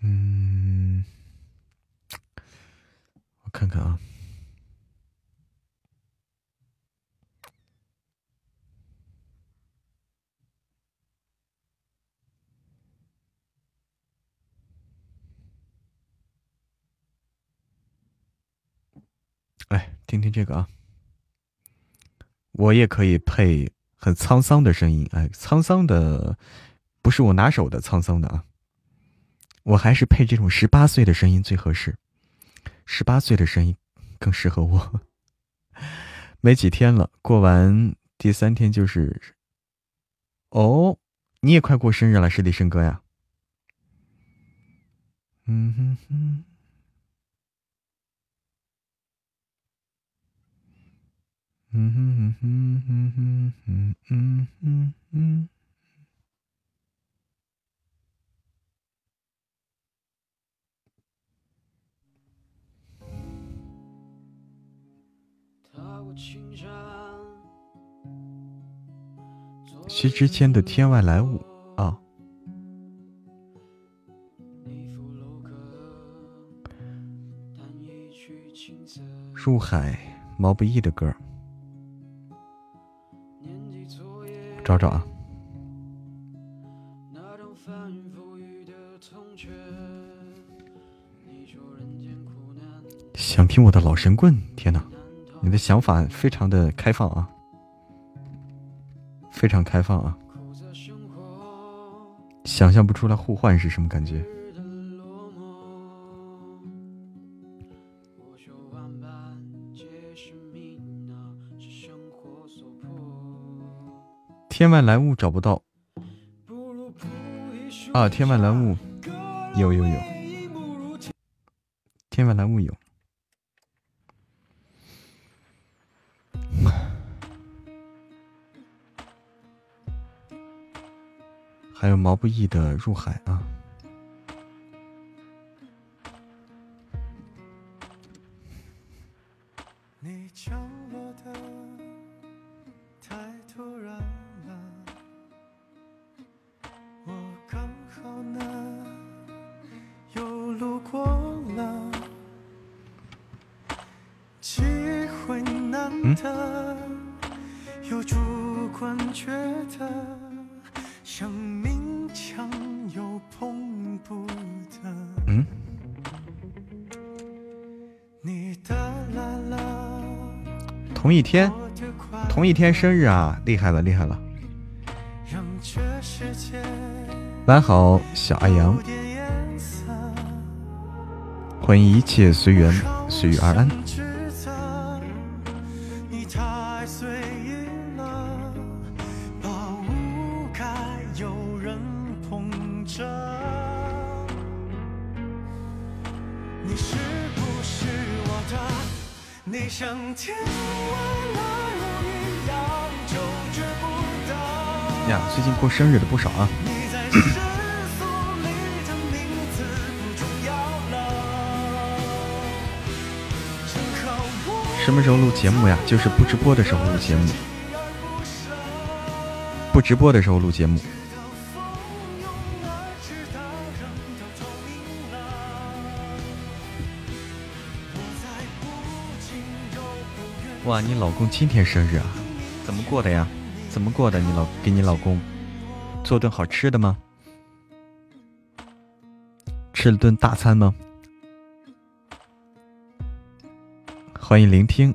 嗯，我看看啊。哎，听听这个啊！我也可以配很沧桑的声音，哎，沧桑的不是我拿手的沧桑的啊，我还是配这种十八岁的声音最合适，十八岁的声音更适合我。没几天了，过完第三天就是，哦，你也快过生日了，是李生哥呀？嗯哼哼。嗯哼哼哼哼哼嗯嗯嗯。薛之谦的《天外来物》啊，入海毛不易的歌。找找啊！想听我的老神棍？天哪，你的想法非常的开放啊，非常开放啊！想象不出来互换是什么感觉。天外来物找不到啊！天外来物有有有，天外来物有，还有毛不易的《入海》啊。一天生日啊，厉害了厉害了。来，好小阿阳。欢迎一切随缘，随遇而安。你是不是我的？你想听我。呀，最近过生日的不少啊！什么时候录节目呀？就是不直播的时候录节目，不直播的时候录节目。哇，你老公今天生日啊？怎么过的呀？怎么过的？你老给你老公做顿好吃的吗？吃了顿大餐吗？欢迎聆听。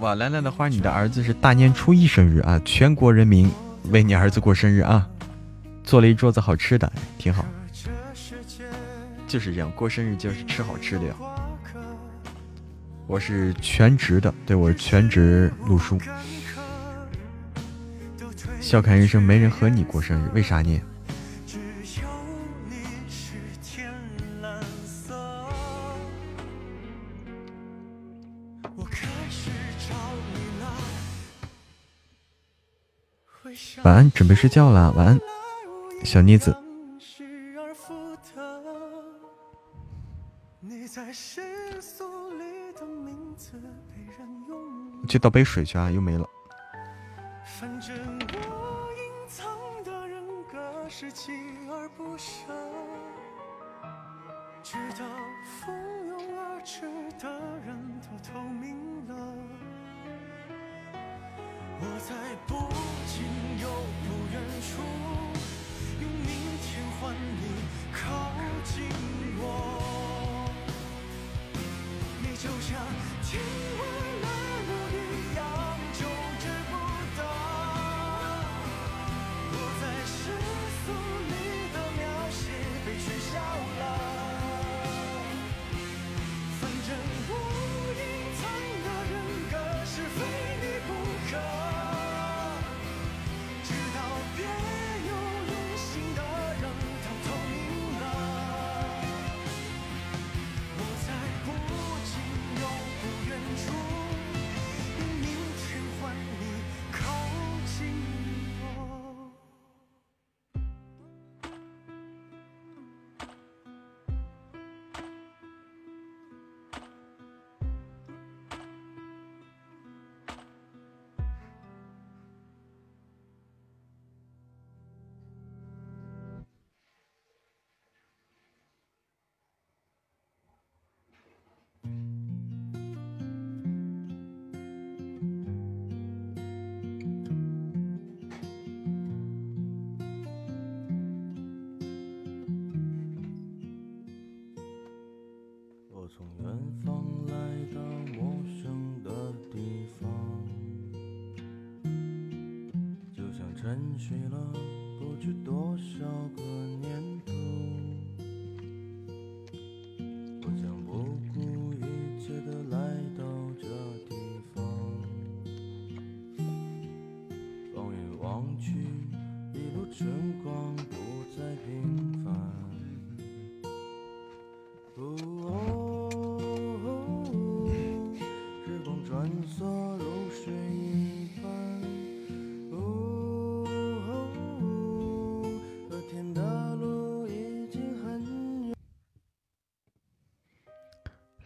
哇，兰兰的花，你的儿子是大年初一生日啊！全国人民为你儿子过生日啊！做了一桌子好吃的，挺好。就是这样，过生日就是吃好吃的呀。我是全职的，对我是全职录书。笑看人生，没人和你过生日，为啥呢？晚安，准备睡觉了，晚安，小妮子。去倒杯水去啊，又没了。睡了不知多少个。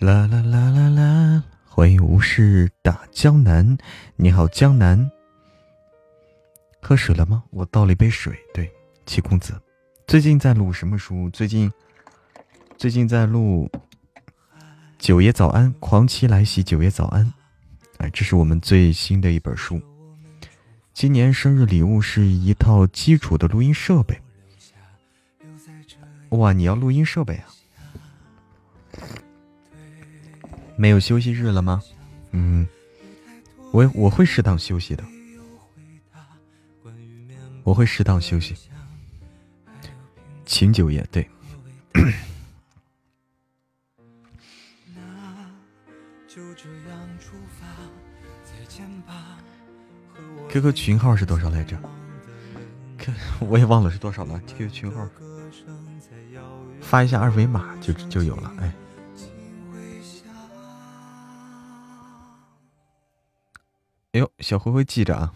啦啦啦啦啦！欢迎无事打江南，你好江南，喝水了吗？我倒了一杯水。对，七公子，最近在录什么书？最近最近在录《九爷早安》，狂妻来袭，九爷早安。哎，这是我们最新的一本书。今年生日礼物是一套基础的录音设备。哇，你要录音设备啊？没有休息日了吗？嗯，我我会适当休息的，我会适当休息。秦九爷，对。QQ 群号是多少来着看我也忘了是多少了。QQ 群号发一下二维码就就有了。哎，小灰灰记着啊。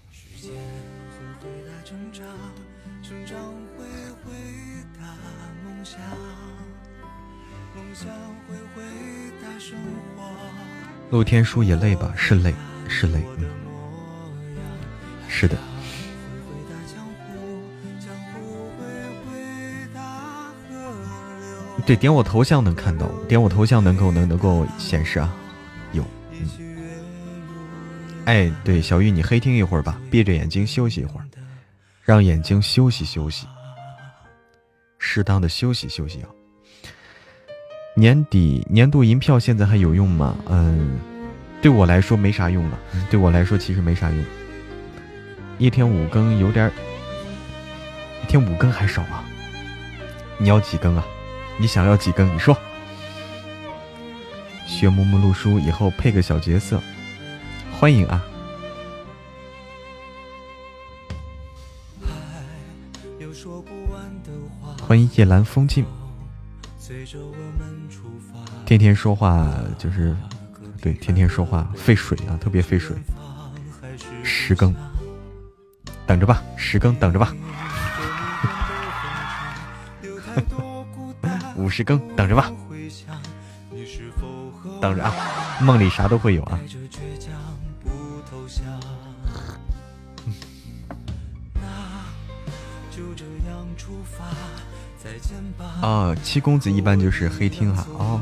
露天书也累吧？是累，是累，嗯，是的。对，点我头像能看到，点我头像能够能能够显示啊，有，嗯。哎，对，小玉，你黑听一会儿吧，闭着眼睛休息一会儿，让眼睛休息休息，适当的休息休息啊。年底年度银票现在还有用吗？嗯，对我来说没啥用了。对我来说其实没啥用。一天五更有点，一天五更还少啊。你要几更啊？你想要几更？你说。学木木录书以后配个小角色，欢迎啊。欢迎夜阑风静。天天说话就是，对，天天说话费水啊，特别费水。十更，等着吧，十更等着吧。五十更等着吧，等着啊，梦里啥都会有啊。啊，七公子一般就是黑听哈哦。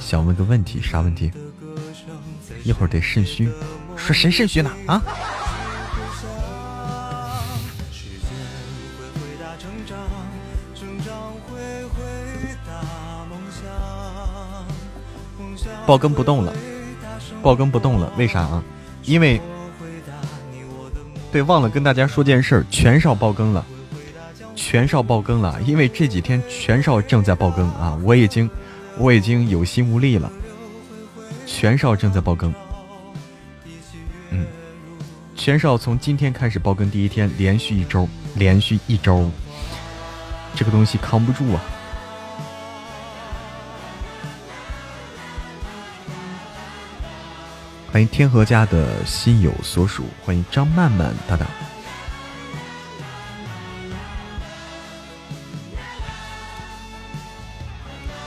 想问个问题，啥问题？一会儿得肾虚，说谁肾虚呢？啊？爆更不动了，爆更不动了，为啥啊？因为对，忘了跟大家说件事，全少爆更了，全少爆更了，因为这几天全少正在爆更啊，我已经。我已经有心无力了。全少正在爆更，嗯，全少从今天开始爆更第一天，连续一周，连续一周，这个东西扛不住啊！欢迎天河家的心有所属，欢迎张曼曼大大。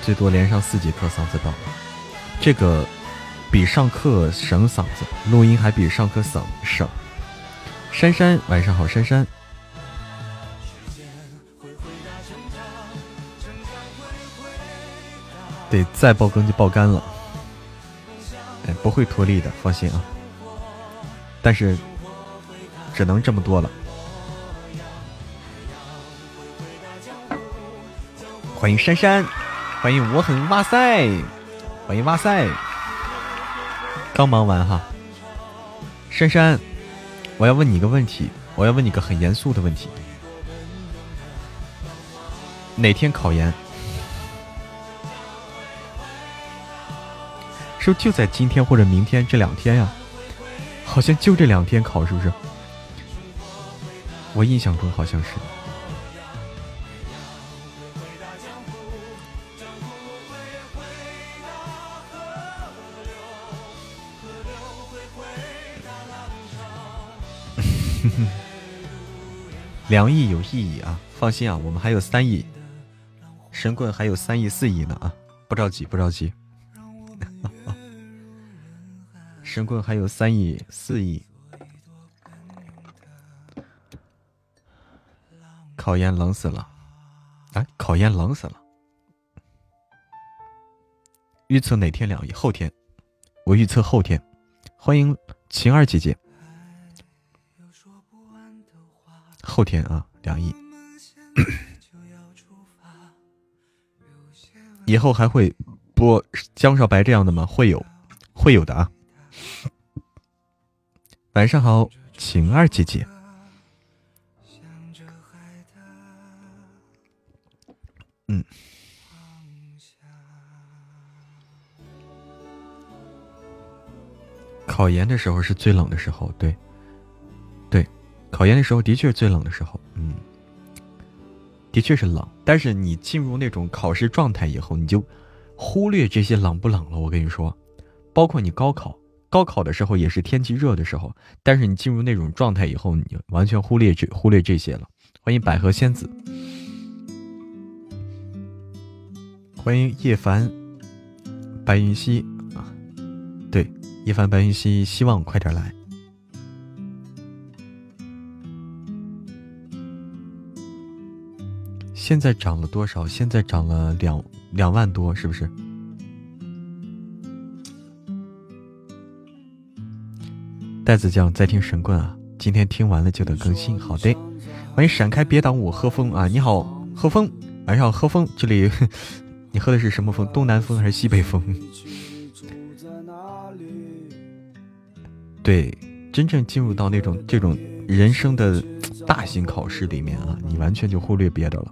最多连上四节课，嗓子到。这个比上课省嗓子，录音还比上课省省。珊珊，晚上好，珊珊。得再爆更就爆干了。哎，不会脱力的，放心啊。但是只能这么多了。欢迎珊珊。欢迎我很哇塞，欢迎哇塞，刚忙完哈。珊珊，我要问你一个问题，我要问你个很严肃的问题。哪天考研？是不是就在今天或者明天这两天呀？好像就这两天考，是不是？我印象中好像是。两亿有意义啊！放心啊，我们还有三亿，神棍还有三亿四亿呢啊！不着急，不着急。神棍还有三亿四亿。考研冷死了，哎，考研冷死了。预测哪天两亿？后天，我预测后天。欢迎晴儿姐姐。后天啊，两亿，以后还会播江少白这样的吗？会有，会有的啊。晚上好，晴儿姐姐。嗯。考研的时候是最冷的时候，对。考研的时候的确是最冷的时候，嗯，的确是冷。但是你进入那种考试状态以后，你就忽略这些冷不冷了。我跟你说，包括你高考，高考的时候也是天气热的时候，但是你进入那种状态以后，你完全忽略这忽略这些了。欢迎百合仙子，欢迎叶凡，白云溪啊，对，叶凡白云溪，希望快点来。现在涨了多少？现在涨了两两万多，是不是？袋子酱在听神棍啊！今天听完了就得更新。好的，欢迎闪开别挡我喝风啊！你好，喝风，晚上好，喝风。这里 你喝的是什么风？东南风还是西北风？对，真正进入到那种这种人生的大型考试里面啊，你完全就忽略别的了。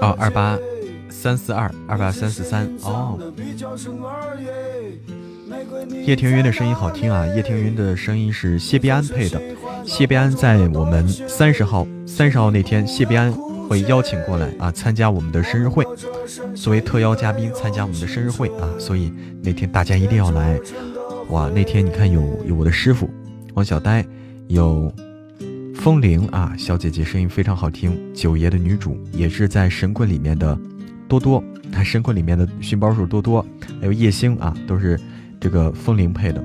哦，二八三四二，二八三四三。哦，叶庭云的声音好听啊！叶庭云的声音是谢必安配的。谢必安在我们三十号三十号那天，谢必安会邀请过来啊，参加我们的生日会，作为特邀嘉宾参加我们的生日会啊，所以那天大家一定要来。哇，那天你看有有我的师傅王小呆，有。风铃啊，小姐姐声音非常好听。九爷的女主也是在神棍里面的多多，神棍里面的寻宝鼠多多，还有叶星啊，都是这个风铃配的。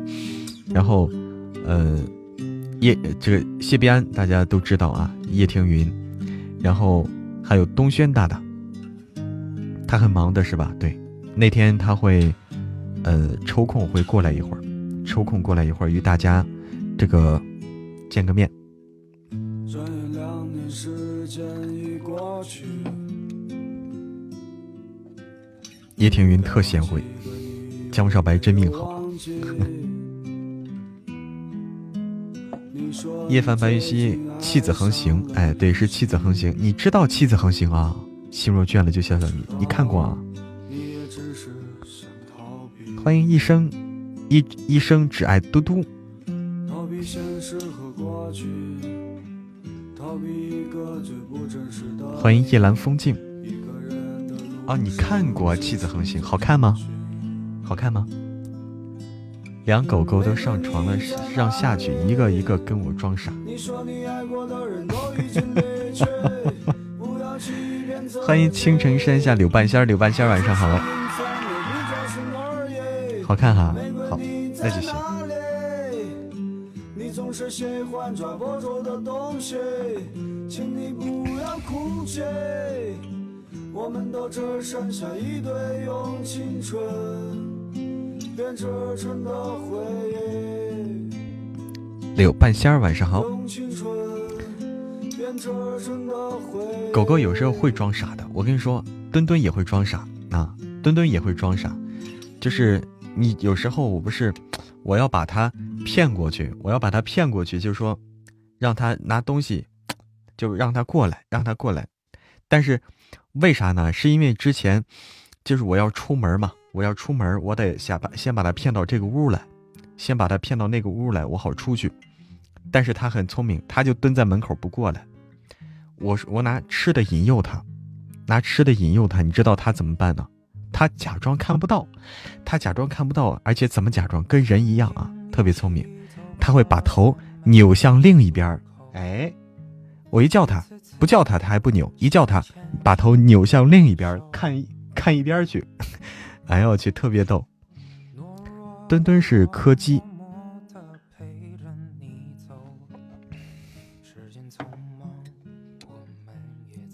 然后，呃，叶这个谢必安大家都知道啊，叶听云。然后还有东轩大大，他很忙的是吧？对，那天他会呃抽空会过来一会儿，抽空过来一会儿与大家这个见个面。叶庭云特贤惠，江少白真命好。叶凡白玉溪，弃子横行。哎，对，是弃子横行。你知道弃子横行啊？心若倦了就笑笑你，你看过啊？欢迎一生一一生只爱嘟嘟。欢迎夜阑风静。哦，你看过《妻子横行》，好看吗？好看吗？两狗狗都上床了，让下去，一个一个跟我装傻。欢迎青城山下柳半仙，柳半仙晚上好。好看哈，好，那就行。我们都只剩下一堆用青春编织成的回忆。柳半仙儿晚上好。狗狗有时候会装傻的，我跟你说，墩墩也会装傻啊，墩墩也会装傻。就是你有时候我不是，我要把它骗过去，我要把它骗过去，就是说让他拿东西，就让他过来，让他过来，但是。为啥呢？是因为之前就是我要出门嘛，我要出门，我得先把先把他骗到这个屋来，先把他骗到那个屋来，我好出去。但是他很聪明，他就蹲在门口不过来。我我拿吃的引诱他，拿吃的引诱他，你知道他怎么办呢？他假装看不到，他假装看不到，而且怎么假装？跟人一样啊，特别聪明。他会把头扭向另一边哎，我一叫他。不叫他，他还不扭；一叫他，把头扭向另一边，看看一边去。哎呦我去，特别逗。墩墩是柯基。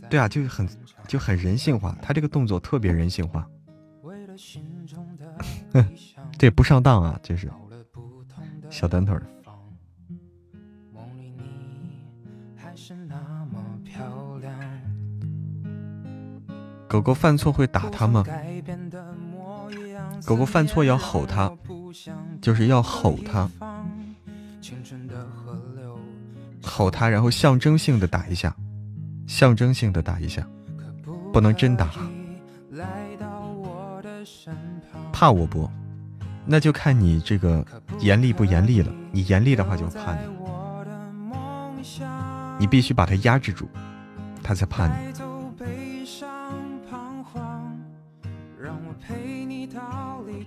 对啊，就是很就很人性化，他这个动作特别人性化。这不上当啊，这是小短腿。狗狗犯错会打它吗？狗狗犯错要吼它，就是要吼它，吼它，然后象征性的打一下，象征性的打一下，不能真打。怕我不？那就看你这个严厉不严厉了。你严厉的话就怕你，你必须把它压制住，它才怕你。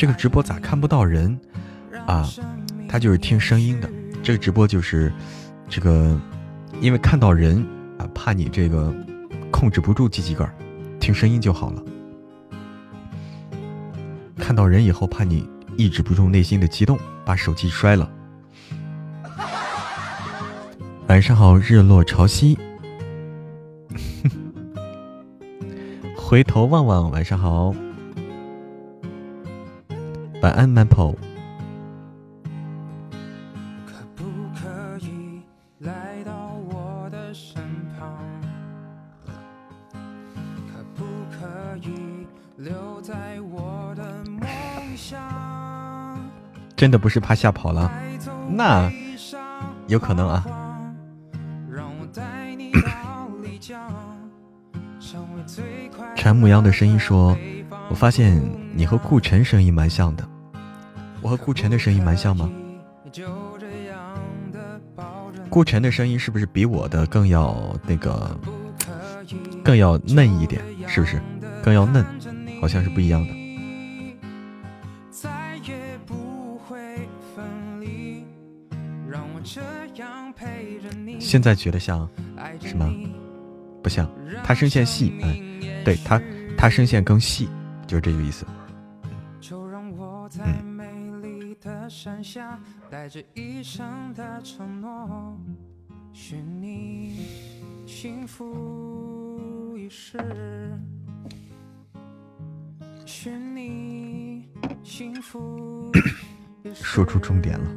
这个直播咋看不到人啊？他就是听声音的。这个直播就是这个，因为看到人啊，怕你这个控制不住鸡鸡盖听声音就好了。看到人以后，怕你抑制不住内心的激动，把手机摔了。晚上好，日落潮汐。回头望望，晚上好。晚安，Maple。真的不是怕吓跑了，那有可能啊。陈牧羊的声音说：“我发现你和顾晨声音蛮像的。我和顾晨的声音蛮像吗？顾晨的声音是不是比我的更要那个，更要嫩一点？是不是更要嫩？好像是不一样的。”现在觉得像，是吗？不像，他声线细，嗯，对他，他声线更细，就是这个意思。就让我在美丽的山下，带着一生的承诺，许你幸福一世，许你幸福说出重点了。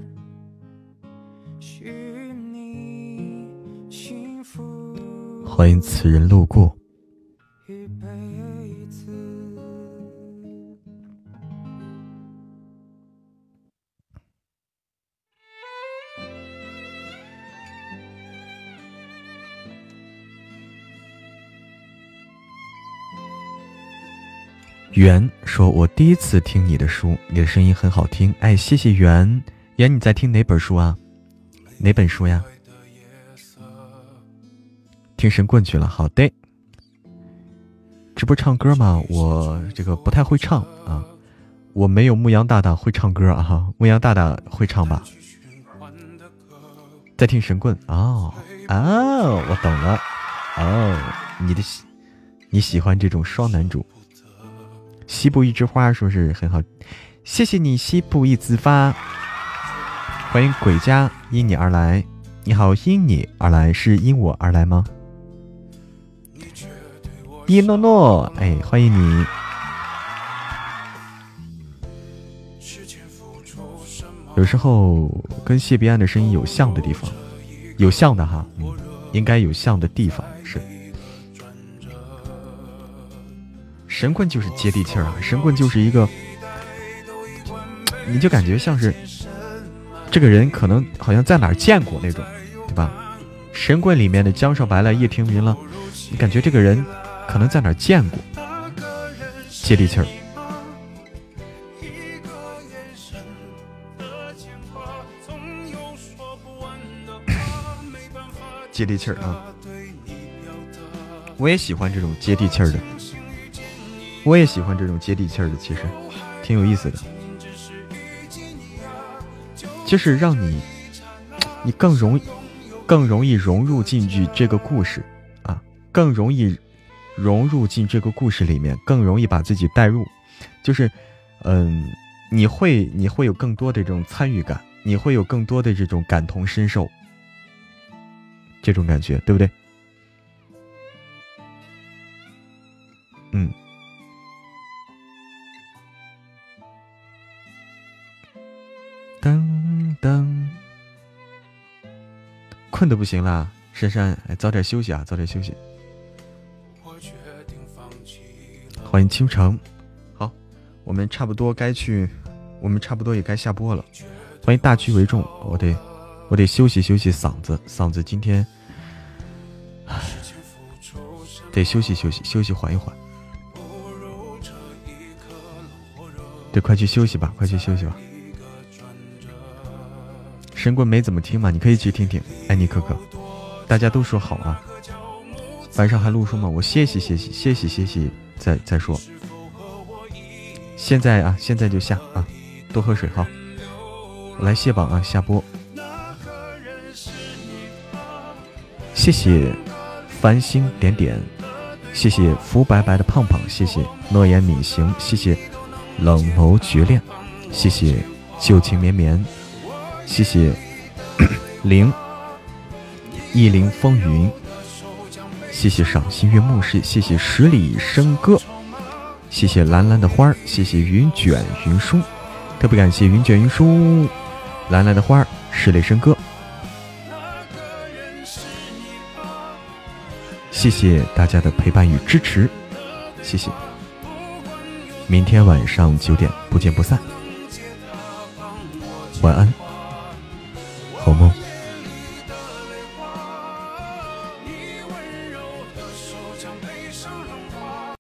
欢迎此人路过。圆说：“我第一次听你的书，你的声音很好听。”哎，谢谢圆圆，你在听哪本书啊？哪本书呀？听神棍去了，好的。直播唱歌吗？我这个不太会唱啊，我没有牧羊大大会唱歌啊。牧羊大大会唱吧？在听神棍哦哦，我懂了哦，你的喜你喜欢这种双男主。西部一枝花说是很好，谢谢你西部一枝花，欢迎鬼家因你而来。你好，因你而来是因我而来吗？一诺诺，哎，欢迎你。有时候跟谢必安的声音有像的地方，有像的哈，应该有像的地方神棍就是接地气儿啊，神棍就是一个，你就感觉像是这个人可能好像在哪儿见过那种，对吧？神棍里面的江少白了，叶听云了，你感觉这个人。可能在哪儿见过，接地气儿，接地气儿啊！我也喜欢这种接地气儿的，我也喜欢这种接地气儿的，其实挺有意思的，就是让你，你更容易，更容易融入进去这个故事啊，更容易。融入进这个故事里面，更容易把自己带入，就是，嗯，你会你会有更多的这种参与感，你会有更多的这种感同身受，这种感觉，对不对？嗯。噔噔，困的不行了，珊珊，哎，早点休息啊，早点休息。欢迎倾城，好，我们差不多该去，我们差不多也该下播了。欢迎大局为重，我得，我得休息休息嗓子，嗓子今天，得休息休息，休息缓一缓。对，快去休息吧，快去休息吧。神棍没怎么听嘛，你可以去听听。爱你可可，大家都说好啊。晚上还录书吗？我歇息歇息，歇息歇息。再再说，现在啊，现在就下啊，多喝水哈。来卸榜啊，下播。谢谢繁星点点，谢谢福白白的胖胖，谢谢诺言敏行，谢谢冷眸绝恋，谢谢旧情绵绵，谢谢。灵一灵风云。谢谢赏心悦目是，谢谢十里笙歌，谢谢蓝蓝的花儿，谢谢云卷云舒，特别感谢云卷云舒，蓝蓝的花儿，十里笙歌，谢谢大家的陪伴与支持，谢谢，明天晚上九点不见不散，晚安。好梦。